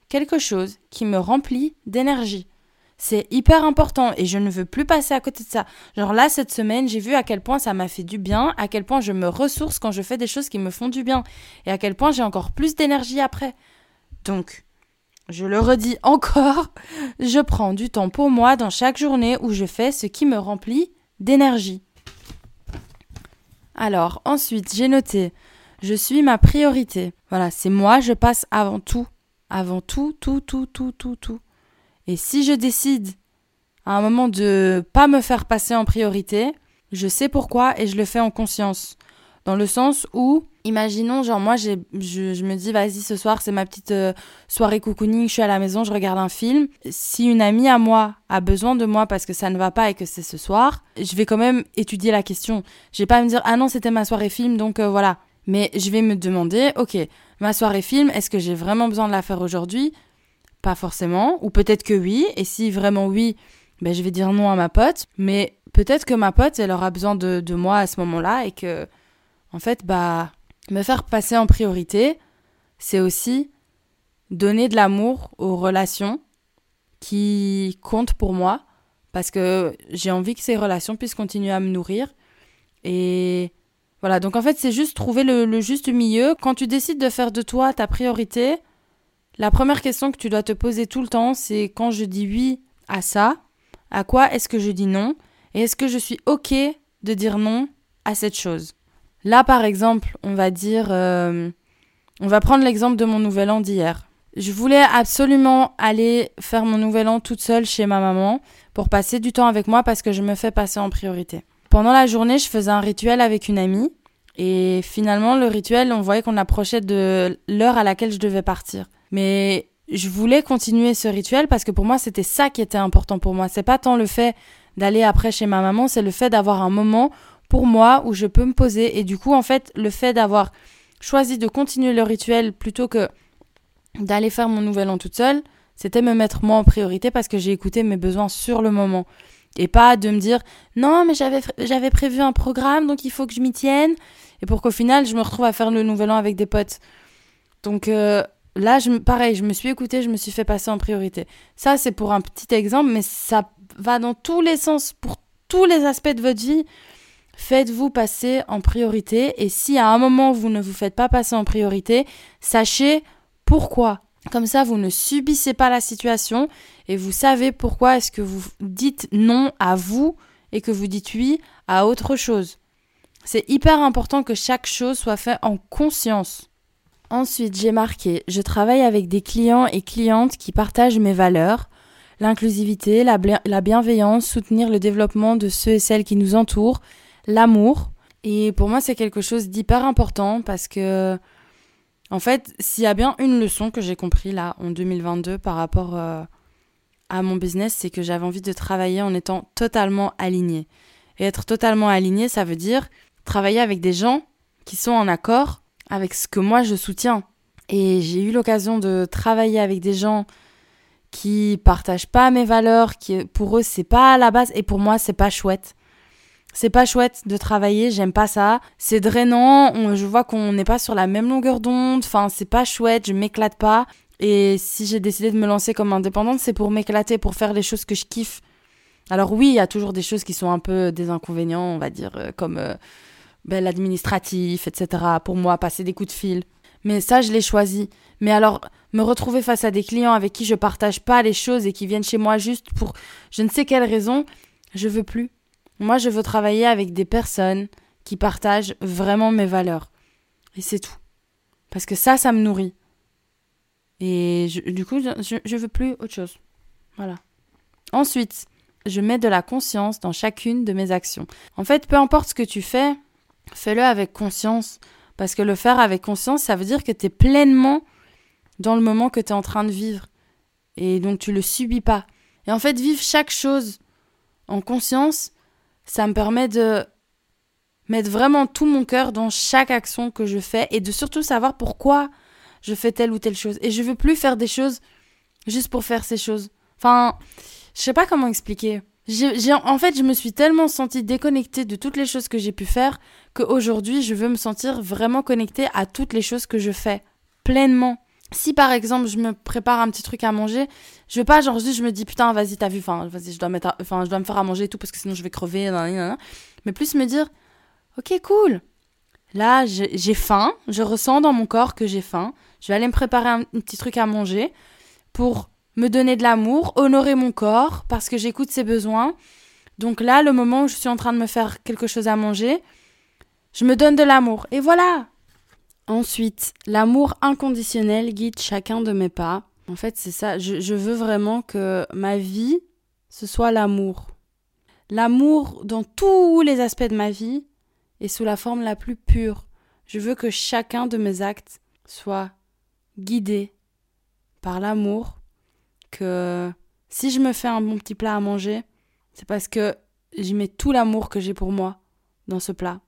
quelque chose qui me remplit d'énergie. C'est hyper important et je ne veux plus passer à côté de ça. Genre là, cette semaine, j'ai vu à quel point ça m'a fait du bien, à quel point je me ressource quand je fais des choses qui me font du bien et à quel point j'ai encore plus d'énergie après. Donc, je le redis <laughs> encore, je prends du temps pour moi dans chaque journée où je fais ce qui me remplit d'énergie. Alors, ensuite, j'ai noté, je suis ma priorité. Voilà, c'est moi, je passe avant tout. Avant tout, tout, tout, tout, tout, tout. Et si je décide à un moment de pas me faire passer en priorité, je sais pourquoi et je le fais en conscience. Dans le sens où, imaginons, genre moi, je, je, me dis, vas-y, ce soir, c'est ma petite euh, soirée cocooning, je suis à la maison, je regarde un film. Si une amie à moi a besoin de moi parce que ça ne va pas et que c'est ce soir, je vais quand même étudier la question. Je vais pas me dire, ah non, c'était ma soirée film, donc euh, voilà. Mais je vais me demander, ok, ma soirée film, est-ce que j'ai vraiment besoin de la faire aujourd'hui? Pas forcément, ou peut-être que oui, et si vraiment oui, ben je vais dire non à ma pote, mais peut-être que ma pote, elle aura besoin de, de moi à ce moment-là, et que, en fait, bah, me faire passer en priorité, c'est aussi donner de l'amour aux relations qui comptent pour moi, parce que j'ai envie que ces relations puissent continuer à me nourrir, et voilà, donc en fait, c'est juste trouver le, juste milieu. Quand tu décides de faire de toi ta priorité, la première question que tu dois te poser tout le temps, c'est quand je dis oui à ça, à quoi est-ce que je dis non? Et est-ce que je suis OK de dire non à cette chose? Là, par exemple, on va dire... Euh, on va prendre l'exemple de mon nouvel an d'hier. Je voulais absolument aller faire mon nouvel an toute seule chez ma maman pour passer du temps avec moi parce que je me fais passer en priorité. Pendant la journée, je faisais un rituel avec une amie et finalement, le rituel, on voyait qu'on approchait de l'heure à laquelle je devais partir. Mais je voulais continuer ce rituel parce que pour moi, c'était ça qui était important pour moi. C'est pas tant le fait d'aller après chez ma maman, c'est le fait d'avoir un moment pour moi où je peux me poser. Et du coup, en fait, le fait d'avoir choisi de continuer le rituel plutôt que d'aller faire mon nouvel an toute seule, c'était me mettre moi en priorité parce que j'ai écouté mes besoins sur le moment. Et pas de me dire non, mais j'avais, prévu un programme, donc il faut que je m'y tienne. Et pour qu'au final, je me retrouve à faire le nouvel an avec des potes. Donc euh, là, je, pareil, je me suis écoutée, je me suis fait passer en priorité. Ça, c'est pour un petit exemple, mais ça va dans tous les sens, pour tous les aspects de votre vie. Faites-vous passer en priorité. Et si à un moment, vous ne vous faites pas passer en priorité, sachez pourquoi. Comme ça, vous ne subissez pas la situation et vous savez pourquoi est-ce que vous dites non à vous et que vous dites oui à autre chose. C'est hyper important que chaque chose soit faite en conscience. Ensuite, j'ai marqué, je travaille avec des clients et clientes qui partagent mes valeurs, l'inclusivité, la, la, bienveillance, soutenir le développement de ceux et celles qui nous entourent, l'amour. Et pour moi, c'est quelque chose d'hyper important parce que, en fait, s'il y a bien une leçon que j'ai compris là en 2022 par rapport euh, à mon business, c'est que j'avais envie de travailler en étant totalement alignée. Et être totalement aligné, ça veut dire travailler avec des gens qui sont en accord avec ce que moi je soutiens. Et j'ai eu l'occasion de travailler avec des gens qui partagent pas mes valeurs, qui pour eux c'est pas à la base et pour moi c'est pas chouette. C'est pas chouette de travailler, j'aime pas ça. C'est drainant, je vois qu'on n'est pas sur la même longueur d'onde, enfin c'est pas chouette, je m'éclate pas. Et si j'ai décidé de me lancer comme indépendante, c'est pour m'éclater, pour faire les choses que je kiffe. Alors oui, il y a toujours des choses qui sont un peu des inconvénients, on va dire, euh, comme euh, ben, l'administratif, etc. Pour moi, passer des coups de fil. Mais ça, je l'ai choisi. Mais alors, me retrouver face à des clients avec qui je partage pas les choses et qui viennent chez moi juste pour je ne sais quelle raison, je veux plus. Moi, je veux travailler avec des personnes qui partagent vraiment mes valeurs. Et c'est tout. Parce que ça, ça me nourrit. Et du coup, je, je veux plus autre chose. Voilà. Ensuite, je mets de la conscience dans chacune de mes actions. En fait, peu importe ce que tu fais, fais-le avec conscience. Parce que le faire avec conscience, ça veut dire que tu es pleinement dans le moment que tu es en train de vivre. Et donc tu le subis pas. Et en fait, vivre chaque chose en conscience, ça me permet de mettre vraiment tout mon cœur dans chaque action que je fais et de surtout savoir pourquoi je fais telle ou telle chose. Et je veux plus faire des choses juste pour faire ces choses. Enfin, je sais pas comment expliquer. En fait, je me suis tellement sentie déconnectée de toutes les choses que j'ai pu faire qu'aujourd'hui, je veux me sentir vraiment connectée à toutes les choses que je fais pleinement. Si par exemple, je me prépare un petit truc à manger, je veux pas genre juste je me dis putain, vas-y, t'as vu, enfin, vas-y, je dois mettre, enfin, je dois me faire à manger et tout parce que sinon je vais crever, mais plus me dire, ok, cool. Là, j'ai faim, je ressens dans mon corps que j'ai faim. Je vais aller me préparer un petit truc à manger pour me donner de l'amour, honorer mon corps parce que j'écoute ses besoins. Donc là, le moment où je suis en train de me faire quelque chose à manger, je me donne de l'amour. Et voilà. Ensuite, l'amour inconditionnel guide chacun de mes pas. En fait, c'est ça. Je, veux vraiment que ma vie, ce soit l'amour. L'amour dans tous les aspects de ma vie et sous la forme la plus pure. Je veux que chacun de mes actes soit guidé par l'amour que si je me fais un bon petit plat à manger, c'est parce que j'y mets tout l'amour que j'ai pour moi dans ce plat.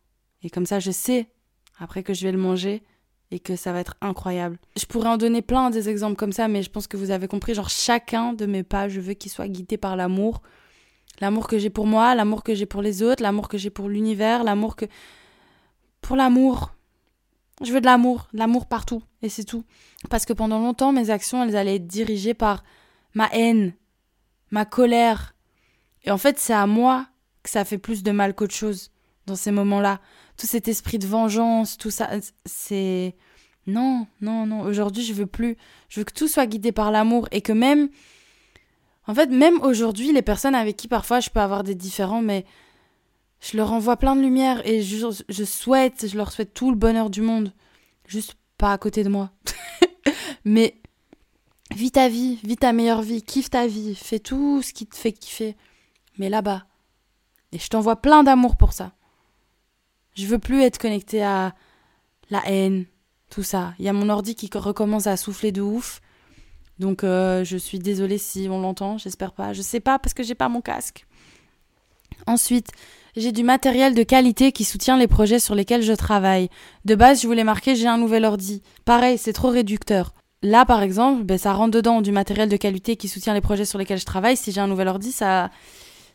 Et comme ça, je sais après que je vais le manger et que ça va être incroyable. Je pourrais en donner plein des exemples comme ça, mais je pense que vous avez compris. Genre, chacun de mes pas, je veux qu'il soit guidé par l'amour. L'amour que j'ai pour moi, l'amour que j'ai pour les autres, l'amour que j'ai pour l'univers, l'amour que. Pour l'amour. Je veux de l'amour, l'amour partout, et c'est tout. Parce que pendant longtemps, mes actions, elles allaient être dirigées par ma haine, ma colère. Et en fait, c'est à moi que ça fait plus de mal qu'autre chose dans ces moments-là. Tout cet esprit de vengeance, tout ça, c'est... Non, non, non. Aujourd'hui, je veux plus. Je veux que tout soit guidé par l'amour et que même... En fait, même aujourd'hui, les personnes avec qui parfois je peux avoir des différends, mais je leur envoie plein de lumière et je, souhaite, je leur souhaite tout le bonheur du monde. Juste pas à côté de moi. <laughs> mais Vis ta vie, vis ta meilleure vie, kiffe ta vie, fais tout ce qui te fait kiffer. Mais là-bas. Et je t'envoie plein d'amour pour ça. Je veux plus être connecté à la haine, tout ça. Il y a mon ordi qui recommence à souffler de ouf. Donc euh, je suis désolée si on l'entend, j'espère pas. Je sais pas parce que j'ai pas mon casque. Ensuite, j'ai du matériel de qualité qui soutient les projets sur lesquels je travaille. De base, je voulais marquer j'ai un nouvel ordi. Pareil, c'est trop réducteur. Là, par exemple, ben, ça rentre dedans du matériel de qualité qui soutient les projets sur lesquels je travaille. Si j'ai un nouvel ordi, ça,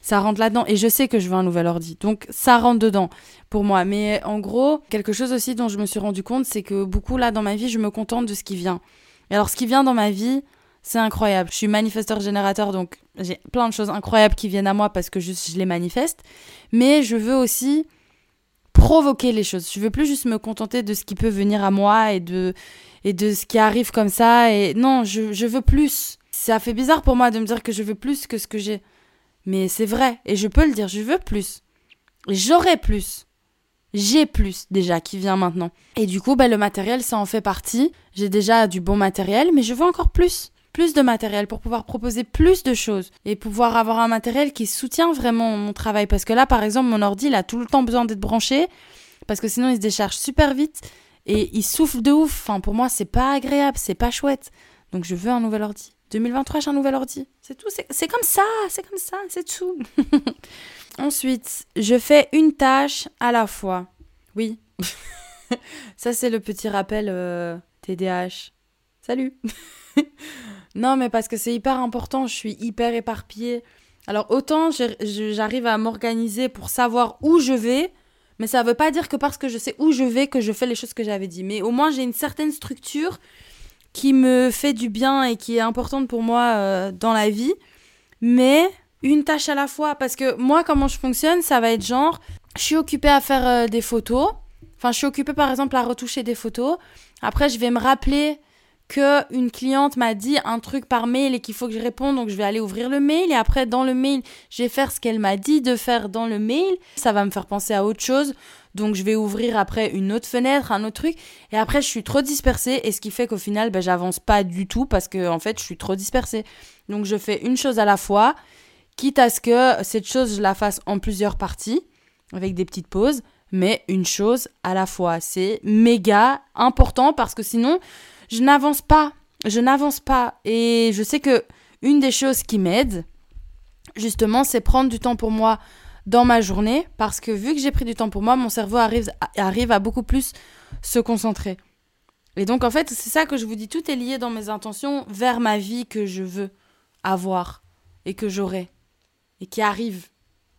ça rentre là-dedans. Et je sais que je veux un nouvel ordi. Donc ça rentre dedans pour moi. Mais en gros, quelque chose aussi dont je me suis rendu compte, c'est que beaucoup là dans ma vie, je me contente de ce qui vient. Et alors ce qui vient dans ma vie, c'est incroyable. Je suis manifesteur générateur, donc j'ai plein de choses incroyables qui viennent à moi parce que juste je les manifeste. Mais je veux aussi provoquer les choses. Je veux plus juste me contenter de ce qui peut venir à moi et de, et de ce qui arrive comme ça. Et non, je, je veux plus. Ça fait bizarre pour moi de me dire que je veux plus que ce que j'ai. Mais c'est vrai. Et je peux le dire, je veux plus. J'aurai plus. J'ai plus déjà qui vient maintenant. Et du coup, ben, le matériel, ça en fait partie. J'ai déjà du bon matériel, mais je veux encore plus plus de matériel pour pouvoir proposer plus de choses et pouvoir avoir un matériel qui soutient vraiment mon travail. Parce que là, par exemple, mon ordi, il a tout le temps besoin d'être branché parce que sinon, il se décharge super vite et il souffle de ouf. Enfin, pour moi, c'est pas agréable, c'est pas chouette. Donc, je veux un nouvel ordi. 2023, j'ai un nouvel ordi. C'est tout. C'est comme ça, c'est comme ça, c'est tout. <laughs> Ensuite, je fais une tâche à la fois. Oui. <laughs> ça, c'est le petit rappel TDAH. Euh, Salut <laughs> Non, mais parce que c'est hyper important, je suis hyper éparpillée. Alors autant j'arrive à m'organiser pour savoir où je vais, mais ça ne veut pas dire que parce que je sais où je vais que je fais les choses que j'avais dit. Mais au moins j'ai une certaine structure qui me fait du bien et qui est importante pour moi euh, dans la vie. Mais une tâche à la fois. Parce que moi, comment je fonctionne, ça va être genre, je suis occupée à faire euh, des photos. Enfin, je suis occupée par exemple à retoucher des photos. Après, je vais me rappeler que une cliente m'a dit un truc par mail et qu'il faut que je réponde, donc je vais aller ouvrir le mail et après dans le mail, je vais faire ce qu'elle m'a dit de faire dans le mail. Ça va me faire penser à autre chose, donc je vais ouvrir après une autre fenêtre, un autre truc et après je suis trop dispersée et ce qui fait qu'au final, ben, j'avance pas du tout parce que en fait, je suis trop dispersée. Donc je fais une chose à la fois, quitte à ce que cette chose je la fasse en plusieurs parties avec des petites pauses, mais une chose à la fois. C'est méga important parce que sinon je n'avance pas. Je n'avance pas. Et je sais que une des choses qui m'aide, justement, c'est prendre du temps pour moi dans ma journée. Parce que vu que j'ai pris du temps pour moi, mon cerveau arrive, arrive à beaucoup plus se concentrer. Et donc, en fait, c'est ça que je vous dis. Tout est lié dans mes intentions vers ma vie que je veux avoir et que j'aurai et qui arrive.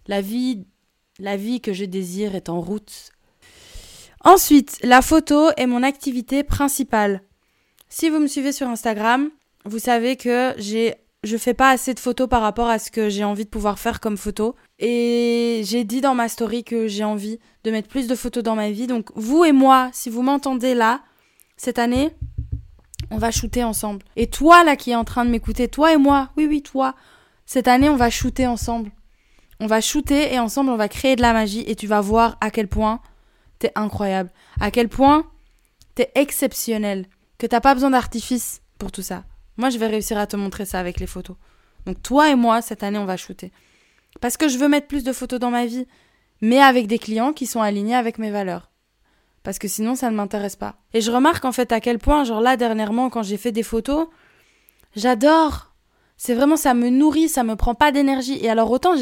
La vie, la vie que je désire est en route. Ensuite, la photo est mon activité principale. Si vous me suivez sur Instagram, vous savez que j'ai je fais pas assez de photos par rapport à ce que j'ai envie de pouvoir faire comme photo. Et j'ai dit dans ma story que j'ai envie de mettre plus de photos dans ma vie. Donc vous et moi, si vous m'entendez là, cette année, on va shooter ensemble. Et toi là qui es en train de m'écouter, toi et moi, oui oui toi, cette année on va shooter ensemble. On va shooter et ensemble on va créer de la magie et tu vas voir à quel point t'es incroyable. À quel point t'es exceptionnel que t'as pas besoin d'artifice pour tout ça. Moi, je vais réussir à te montrer ça avec les photos. Donc toi et moi, cette année, on va shooter. Parce que je veux mettre plus de photos dans ma vie, mais avec des clients qui sont alignés avec mes valeurs. Parce que sinon, ça ne m'intéresse pas. Et je remarque en fait à quel point, genre là, dernièrement, quand j'ai fait des photos, j'adore. C'est vraiment, ça me nourrit, ça me prend pas d'énergie. Et alors, autant,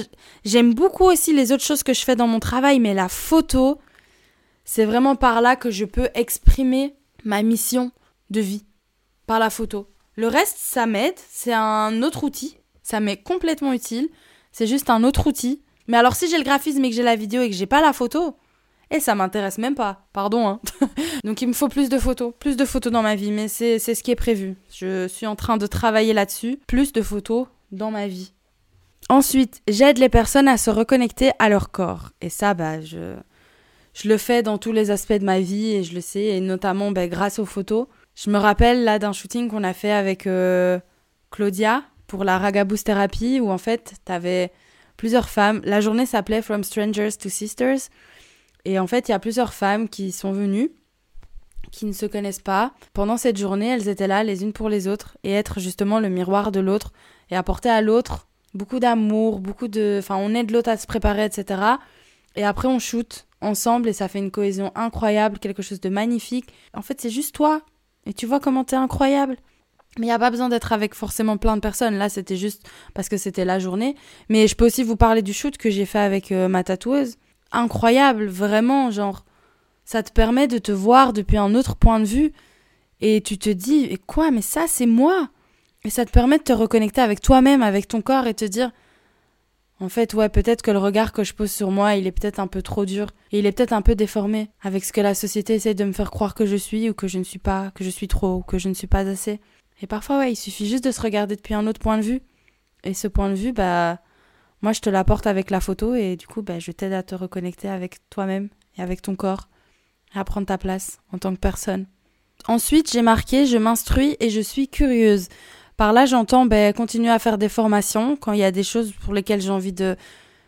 j'aime beaucoup aussi les autres choses que je fais dans mon travail, mais la photo, c'est vraiment par là que je peux exprimer ma mission, de vie par la photo. Le reste, ça m'aide, c'est un autre outil, ça m'est complètement utile, c'est juste un autre outil. Mais alors si j'ai le graphisme et que j'ai la vidéo et que j'ai pas la photo, et eh, ça m'intéresse même pas, pardon. Hein. <laughs> Donc il me faut plus de photos, plus de photos dans ma vie, mais c'est ce qui est prévu. Je suis en train de travailler là-dessus, plus de photos dans ma vie. Ensuite, j'aide les personnes à se reconnecter à leur corps. Et ça, bah, je, je le fais dans tous les aspects de ma vie et je le sais, et notamment bah, grâce aux photos. Je me rappelle là d'un shooting qu'on a fait avec euh, Claudia pour la Raga Boost Therapy où en fait t'avais plusieurs femmes. La journée s'appelait From Strangers to Sisters et en fait il y a plusieurs femmes qui sont venues qui ne se connaissent pas. Pendant cette journée, elles étaient là les unes pour les autres et être justement le miroir de l'autre et apporter à l'autre beaucoup d'amour, beaucoup de... Enfin, on aide l'autre à se préparer, etc. Et après, on shoot ensemble et ça fait une cohésion incroyable, quelque chose de magnifique. En fait, c'est juste toi et tu vois comment t'es incroyable. Mais il n'y a pas besoin d'être avec forcément plein de personnes. Là, c'était juste parce que c'était la journée. Mais je peux aussi vous parler du shoot que j'ai fait avec euh, ma tatoueuse. Incroyable, vraiment, genre, ça te permet de te voir depuis un autre point de vue. Et tu te dis, et quoi, mais ça, c'est moi. Et ça te permet de te reconnecter avec toi-même, avec ton corps et te dire, En fait, ouais, peut-être que le regard que je pose sur moi, il est peut-être un peu trop dur. Et il est peut-être un peu déformé avec ce que la société essaie de me faire croire que je suis ou que je ne suis pas, que je suis trop ou que je ne suis pas assez. Et parfois, ouais, il suffit juste de se regarder depuis un autre point de vue. Et ce point de vue, bah, moi, je te l'apporte avec la photo et du coup, bah, je t'aide à te reconnecter avec toi-même et avec ton corps, à prendre ta place en tant que personne. Ensuite, j'ai marqué je m'instruis et je suis curieuse. Par là, j'entends ben, continuer à faire des formations quand il y a des choses pour lesquelles j'ai envie de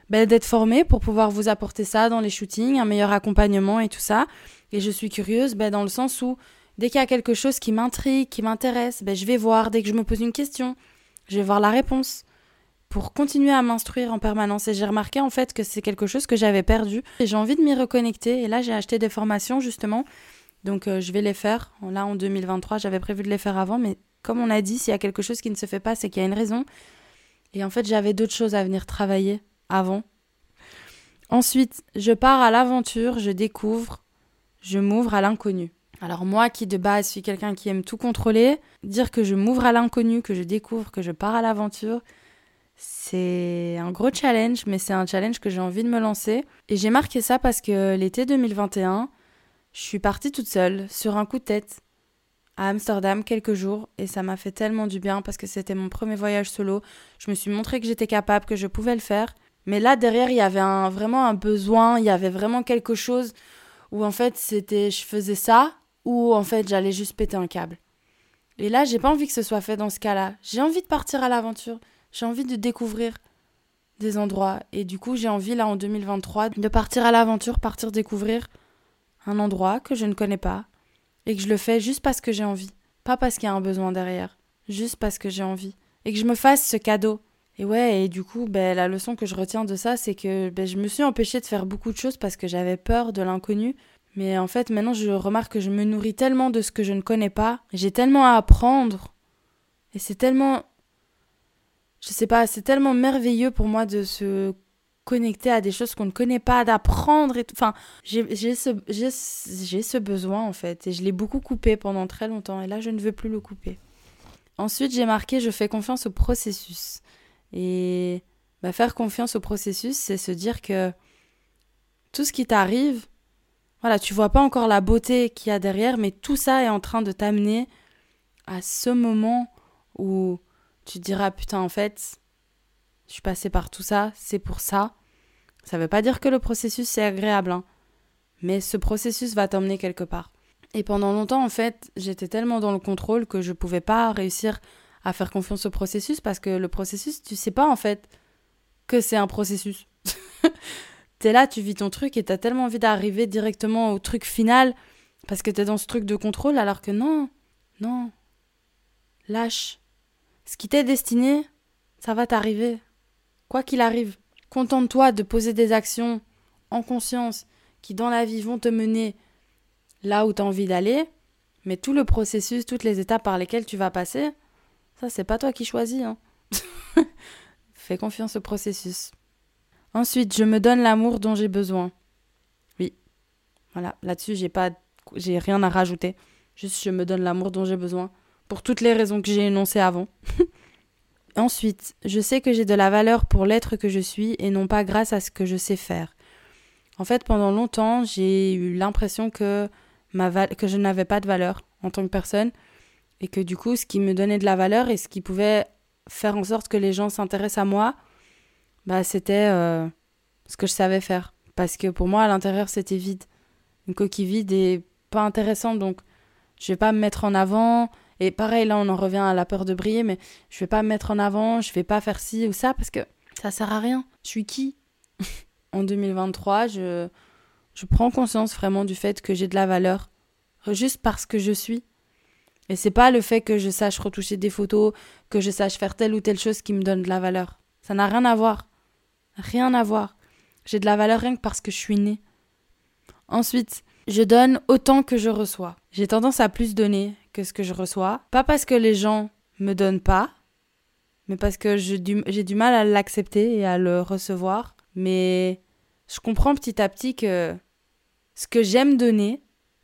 ben, d'être formée pour pouvoir vous apporter ça dans les shootings, un meilleur accompagnement et tout ça. Et je suis curieuse ben, dans le sens où dès qu'il y a quelque chose qui m'intrigue, qui m'intéresse, ben, je vais voir. Dès que je me pose une question, je vais voir la réponse pour continuer à m'instruire en permanence. Et j'ai remarqué en fait que c'est quelque chose que j'avais perdu. Et j'ai envie de m'y reconnecter. Et là, j'ai acheté des formations justement. Donc euh, je vais les faire. Là, en 2023, j'avais prévu de les faire avant, mais comme on a dit, s'il y a quelque chose qui ne se fait pas, c'est qu'il y a une raison. Et en fait, j'avais d'autres choses à venir travailler avant. Ensuite, je pars à l'aventure, je découvre, je m'ouvre à l'inconnu. Alors moi qui de base suis quelqu'un qui aime tout contrôler, dire que je m'ouvre à l'inconnu, que je découvre, que je pars à l'aventure, c'est un gros challenge, mais c'est un challenge que j'ai envie de me lancer. Et j'ai marqué ça parce que l'été 2021, je suis partie toute seule, sur un coup de tête à Amsterdam quelques jours et ça m'a fait tellement du bien parce que c'était mon premier voyage solo. Je me suis montré que j'étais capable, que je pouvais le faire. Mais là derrière, il y avait vraiment un besoin, il y avait vraiment quelque chose où en fait c'était je faisais ça ou en fait j'allais juste péter un câble. Et là, j'ai pas envie que ce soit fait dans ce cas-là. J'ai envie de partir à l'aventure. J'ai envie de découvrir des endroits et du coup, j'ai envie là en 2023 de partir à l'aventure, partir découvrir un endroit que je ne connais pas, et que je le fais juste parce que j'ai envie, pas parce qu'il y a un besoin derrière, juste parce que j'ai envie, et que je me fasse ce cadeau. Et ouais, et du coup, ben, la leçon que je retiens de ça, c'est que ben, je me suis empêchée de faire beaucoup de choses parce que j'avais peur de l'inconnu. Mais en fait, maintenant, je remarque que je me nourris tellement de ce que je ne connais pas. J'ai tellement à apprendre. Et c'est tellement. Je sais pas, c'est tellement merveilleux pour moi de se connecter à des choses qu'on ne connaît pas, d'apprendre et. Enfin, j'ai ce, ce besoin en fait et je l'ai beaucoup coupé pendant très longtemps et là je ne veux plus le couper. Ensuite, j'ai marqué je fais confiance au processus. Et bah, faire confiance au processus, c'est se dire que tout ce qui t'arrive, voilà, tu vois pas encore la beauté qu'il y a derrière, mais tout ça est en train de t'amener à ce moment où tu diras putain en fait, je suis passé par tout ça, c'est pour ça. Ça ne veut pas dire que le processus c'est agréable, hein. mais ce processus va t'emmener quelque part. Et pendant longtemps, en fait, j'étais tellement dans le contrôle que je pouvais pas réussir à faire confiance au processus parce que le processus, tu sais pas en fait que c'est un processus. <laughs> t'es là, tu vis ton truc et t'as tellement envie d'arriver directement au truc final parce que t'es dans ce truc de contrôle alors que non, non, lâche. Ce qui t'est destiné, ça va t'arriver. Quoi qu'il arrive. Contente-toi de poser des actions en conscience qui dans la vie vont te mener là où tu as envie d'aller, mais tout le processus, toutes les étapes par lesquelles tu vas passer, ça c'est pas toi qui choisis. Hein. <laughs> Fais confiance au processus. Ensuite, je me donne l'amour dont j'ai besoin. Oui. Voilà, là-dessus, j'ai pas j'ai rien à rajouter. Juste je me donne l'amour dont j'ai besoin pour toutes les raisons que j'ai énoncées avant. <laughs> Ensuite, je sais que j'ai de la valeur pour l'être que je suis et non pas grâce à ce que je sais faire. En fait, pendant longtemps, j'ai eu l'impression que, ma que je n'avais pas de valeur en tant que personne et que du coup, ce qui me donnait de la valeur et ce qui pouvait faire en sorte que les gens s'intéressent à moi, bah, c'était euh, ce que je savais faire. Parce que pour moi, à l'intérieur, c'était vide. Une coquille vide et pas intéressante. Donc, je vais pas me mettre en avant, et pareil, là, on en revient à la peur de briller, mais je vais pas me mettre en avant, je vais pas faire ci ou ça parce que ça sert à rien. Je suis qui? <laughs> En 2023, je, je prends conscience vraiment du fait que j'ai de la valeur, juste parce que je suis. Et c'est pas le fait que je sache retoucher des photos, que je sache faire telle ou telle chose qui me donne de la valeur. Ça n'a rien à voir. Rien à voir. J'ai de la valeur rien que parce que je suis née. Ensuite, je donne autant que je reçois. J'ai tendance à plus donner que ce que je reçois. Pas parce que les gens me donnent pas, mais parce que j'ai du, mal à l'accepter et à le recevoir. Mais je comprends petit à petit que ce que j'aime donner,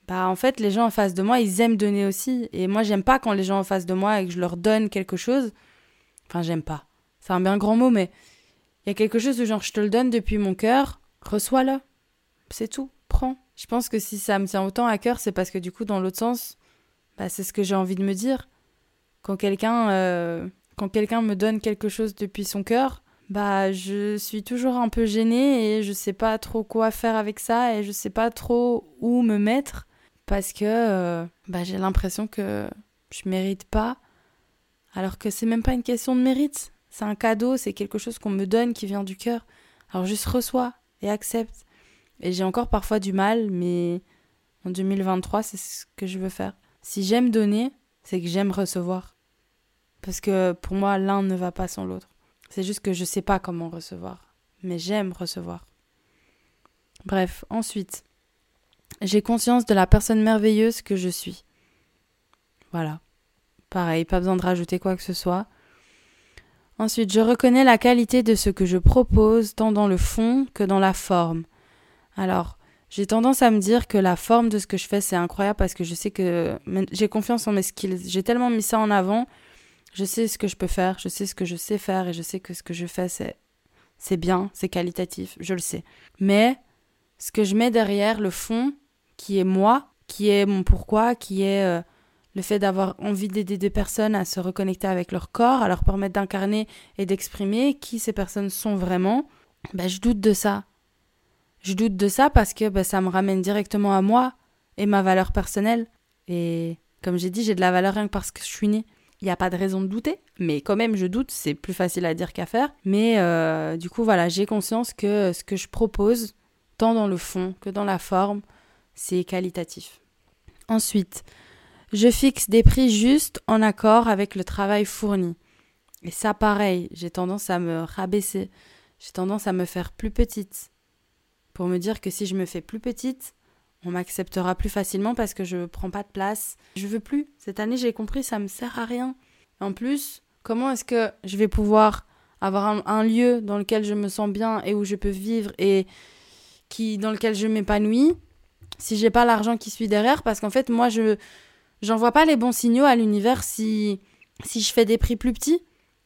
bah en fait les gens en face de moi ils aiment donner aussi. Et moi j'aime pas quand les gens en face de moi et que je leur donne quelque chose. Enfin j'aime pas. C'est un bien grand mot, mais Il y a quelque chose de genre je te le donne depuis mon cœur, reçois-le. C'est tout, prends. Je pense que si ça me tient autant à cœur, c'est parce que du coup, dans l'autre sens, bah, c'est ce que j'ai envie de me dire. Quand quelqu'un euh, me donne quelque chose depuis son cœur, bah je suis toujours un peu gênée et je sais pas trop quoi faire avec ça et je sais pas trop où me mettre parce que euh, bah, j'ai l'impression que je mérite pas alors que c'est même pas une question de mérite, c'est un cadeau, c'est quelque chose qu'on me donne qui vient du cœur. Alors juste reçois et accepte. Et j'ai encore parfois du mal, mais en 2023, c'est ce que je veux faire. Si j'aime donner, c'est que j'aime recevoir. Parce que pour moi, l'un ne va pas sans l'autre. C'est juste que je sais pas comment recevoir. Mais j'aime recevoir. Bref, ensuite, j'ai conscience de la personne merveilleuse que je suis. Voilà. Pareil, pas besoin de rajouter quoi que ce soit. Ensuite, je reconnais la qualité de ce que je propose tant dans le fond que dans la forme. Alors, j'ai tendance à me dire que la forme de ce que je fais, c'est incroyable parce que je sais que j'ai confiance en mes skills. J'ai tellement mis ça en avant. Je sais ce que je peux faire, je sais ce que je sais faire et je sais que ce que je fais, c'est, bien, c'est qualitatif, je le sais. Mais ce que je mets derrière le fond, qui est moi, qui est mon pourquoi, qui est euh, le fait d'avoir envie d'aider des personnes à se reconnecter avec leur corps, à leur permettre d'incarner et d'exprimer qui ces personnes sont vraiment, ben, je doute de ça. Je doute de ça parce que ben, ça me ramène directement à moi et ma valeur personnelle. Et comme j'ai dit, j'ai de la valeur rien que parce que je suis née. Il n'y a pas de raison de douter, mais quand même je doute, c'est plus facile à dire qu'à faire. Mais euh, du coup, voilà, j'ai conscience que ce que je propose, tant dans le fond que dans la forme, c'est qualitatif. Ensuite, je fixe des prix justes en accord avec le travail fourni. Et ça, pareil, j'ai tendance à me rabaisser. J'ai tendance à me faire plus petite. Pour me dire que si je me fais plus petite, on m'acceptera plus facilement parce que je prends pas de place. Je veux plus. Cette année, j'ai compris, ça me sert à rien. En plus, comment est-ce que je vais pouvoir avoir un, un, lieu dans lequel je me sens bien et où je peux vivre et qui dans lequel je m'épanouis si j'ai pas l'argent qui suit derrière? Parce qu'en fait moi je j'envoie pas les bons signaux à l'univers si, si je fais des prix plus petits.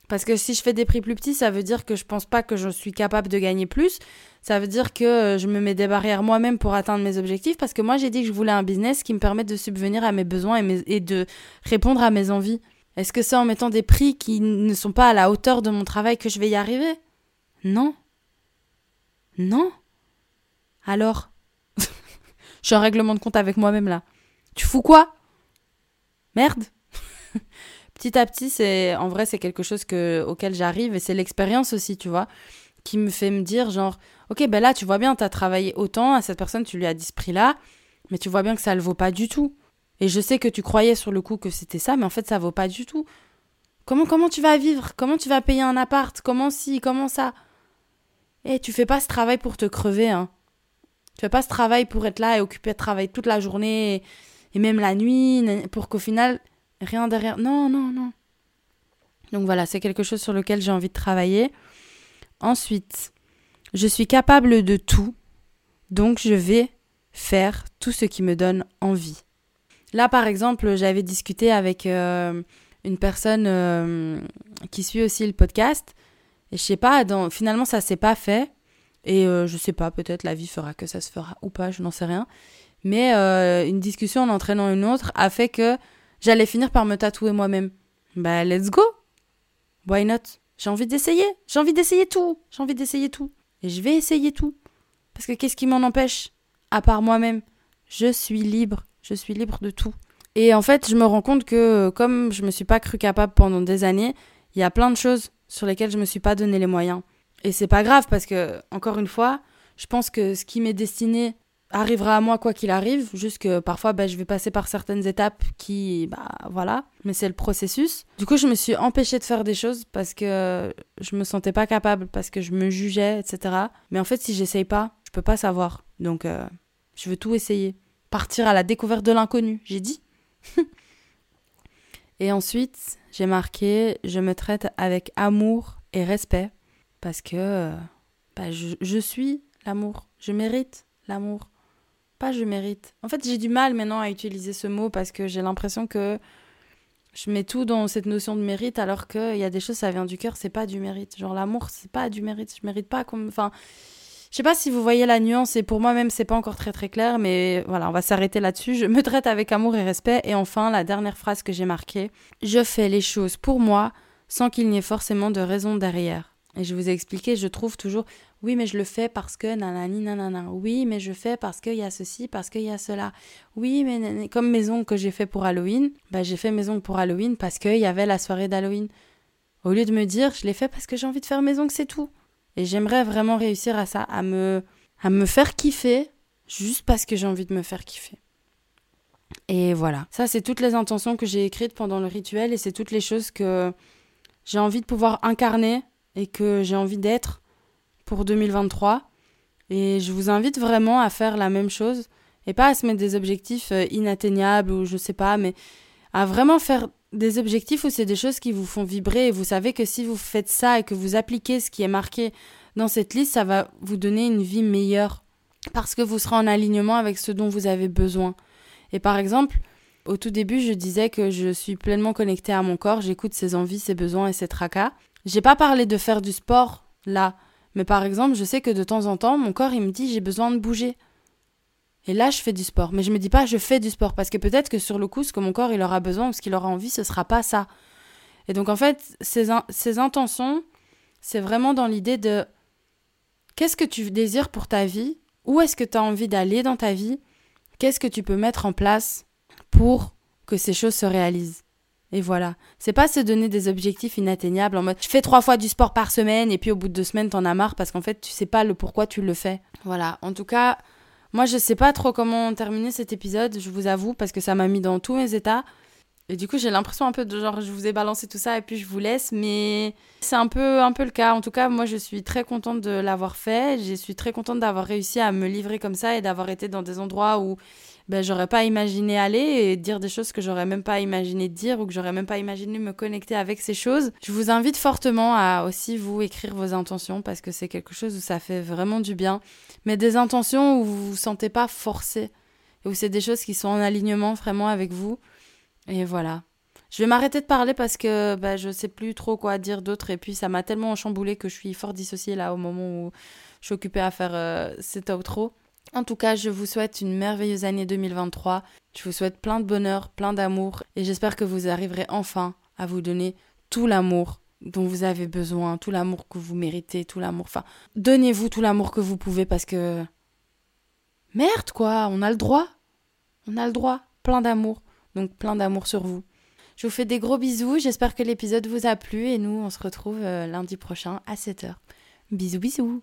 Parce que si je fais des prix plus petits, ça veut dire que je pense pas que je suis capable de gagner plus. Ça veut dire que euh, je me mets des barrières moi-même pour atteindre mes objectifs. Parce que moi, j'ai dit que je voulais un business qui me permette de subvenir à mes besoins et, et de répondre à mes envies. Est-ce que c'est en mettant des prix qui ne sont pas à la hauteur de mon travail que je vais y arriver? Non. Non. Alors? <laughs> Je suis en règlement de compte avec moi-même là. Tu fous quoi? Merde. <laughs> petit à petit, c'est en vrai c'est quelque chose que auquel j'arrive et c'est l'expérience aussi, tu vois, qui me fait me dire genre OK, ben là tu vois bien, tu as travaillé autant à cette personne, tu lui as dit ce prix-là, mais tu vois bien que ça le vaut pas du tout. Et je sais que tu croyais sur le coup que c'était ça, mais en fait ça vaut pas du tout. Comment comment tu vas vivre? Comment tu vas payer un appart? Comment si Comment ça? Eh, tu fais pas ce travail pour te crever hein. Tu fais pas ce travail pour être là et occuper de travailler toute la journée et même la nuit, pour qu'au final, rien derrière. Non, non, non. Donc voilà, c'est quelque chose sur lequel j'ai envie de travailler. Ensuite, je suis capable de tout, donc je vais faire tout ce qui me donne envie. Là, par exemple, j'avais discuté avec euh, une personne euh, qui suit aussi le podcast, et je sais pas, finalement, ça s'est pas fait. Et euh, je sais pas, peut-être la vie fera que ça se fera ou pas, je n'en sais rien. Mais euh, une discussion en entraînant une autre a fait que j'allais finir par me tatouer moi-même. Bah, let's go! Why not? J'ai envie d'essayer. J'ai envie d'essayer tout. J'ai envie d'essayer tout. Et je vais essayer tout. Parce que qu'est-ce qui m'en empêche? À part moi-même. Je suis libre. Je suis libre de tout. Et en fait, je me rends compte que comme je me suis pas cru capable pendant des années, il y a plein de choses sur lesquelles je me suis pas donné les moyens. Et c'est pas grave parce que, encore une fois, je pense que ce qui m'est destiné arrivera à moi quoi qu'il arrive, juste que parfois bah, je vais passer par certaines étapes qui, bah voilà, mais c'est le processus. Du coup, je me suis empêchée de faire des choses parce que je me sentais pas capable, parce que je me jugeais, etc. Mais en fait, si j'essaye pas, je peux pas savoir. Donc, euh, je veux tout essayer. Partir à la découverte de l'inconnu, j'ai dit. <laughs> et ensuite, j'ai marqué, je me traite avec amour et respect parce que euh, bah, je, je suis l'amour, je mérite l'amour pas je mérite. En fait, j'ai du mal maintenant à utiliser ce mot parce que j'ai l'impression que Je mets tout dans cette notion de mérite alors qu'il y a des choses, ça vient du cœur, c'est pas du mérite. Genre l'amour, c'est pas du mérite. Je mérite pas comme. Enfin, je sais pas si vous voyez la nuance et pour moi-même, c'est pas encore très très clair, mais voilà, on va s'arrêter là-dessus. Je me traite avec amour et respect. Et enfin, la dernière phrase que j'ai marquée Je fais les choses pour moi sans qu'il n'y ait forcément de raison derrière. Et je vous ai expliqué, je trouve toujours oui, mais je le fais parce que nanani nanana. Oui, mais je fais parce qu'il y a ceci, parce qu'il y a cela. Oui, mais comme maison que j'ai fait pour Halloween, bah j'ai fait maison pour Halloween parce qu'il y avait la soirée d'Halloween. Au lieu de me dire je l'ai fait parce que j'ai envie de faire maison que c'est tout. Et j'aimerais vraiment réussir à ça, à me, à me faire kiffer juste parce que j'ai envie de me faire kiffer. Et voilà, ça c'est toutes les intentions que j'ai écrites pendant le rituel et c'est toutes les choses que j'ai envie de pouvoir incarner et que j'ai envie d'être pour 2023. Et je vous invite vraiment à faire la même chose et pas à se mettre des objectifs euh, inatteignables ou je sais pas, mais à vraiment faire des objectifs où c'est des choses qui vous font vibrer et vous savez que si vous faites ça et que vous appliquez ce qui est marqué dans cette liste, ça va vous donner une vie meilleure parce que vous serez en alignement avec ce dont vous avez besoin. Et par exemple, au tout début, je disais que je suis pleinement connectée à mon corps, j'écoute ses envies, ses besoins et ses tracas. J'ai pas parlé de faire du sport là, mais par exemple, je sais que de temps en temps, mon corps il me dit j'ai besoin de bouger. Et là, je fais du sport. Mais je me dis pas je fais du sport parce que peut-être que sur le coup, ce que mon corps il aura besoin ou ce qu'il aura envie, ce sera pas ça. Et donc en fait, ces, ces intentions, c'est vraiment dans l'idée de qu'est-ce que tu désires pour ta vie? Où est-ce que tu as envie d'aller dans ta vie? Qu'est-ce que tu peux mettre en place pour que ces choses se réalisent? Et voilà. C'est pas se donner des objectifs inatteignables en mode je fais trois fois du sport par semaine et puis au bout de deux semaines t'en as marre parce qu'en fait tu sais pas le pourquoi tu le fais. Voilà. En tout cas, moi je sais pas trop comment terminer cet épisode, je vous avoue, parce que ça m'a mis dans tous mes états. Et du coup j'ai l'impression un peu de genre je vous ai balancé tout ça et puis je vous laisse, mais c'est un peu, un peu le cas. En tout cas, moi je suis très contente de l'avoir fait. Je suis très contente d'avoir réussi à me livrer comme ça et d'avoir été dans des endroits où ben, j'aurais pas imaginé aller et dire des choses que j'aurais même pas imaginé dire ou que j'aurais même pas imaginé me connecter avec ces choses. Je vous invite fortement à aussi vous écrire vos intentions parce que c'est quelque chose où ça fait vraiment du bien. Mais des intentions où vous vous sentez pas forcé et où c'est des choses qui sont en alignement vraiment avec vous. Et voilà. Je vais m'arrêter de parler parce que ben, je sais plus trop quoi dire d'autre et puis ça m'a tellement chamboulé que je suis fort dissociée là au moment où je suis occupée à faire euh, cet outro. En tout cas, je vous souhaite une merveilleuse année 2023. Je vous souhaite plein de bonheur, plein d'amour et j'espère que vous arriverez enfin à vous donner tout l'amour dont vous avez besoin, tout l'amour que vous méritez, tout l'amour. Enfin, donnez-vous tout l'amour que vous pouvez parce que. Merde, quoi, on a le droit. On a le droit. Plein d'amour. Donc, plein d'amour sur vous. Je vous fais des gros bisous. J'espère que l'épisode vous a plu et nous, on se retrouve euh, lundi prochain à 7h. Bisous, bisous.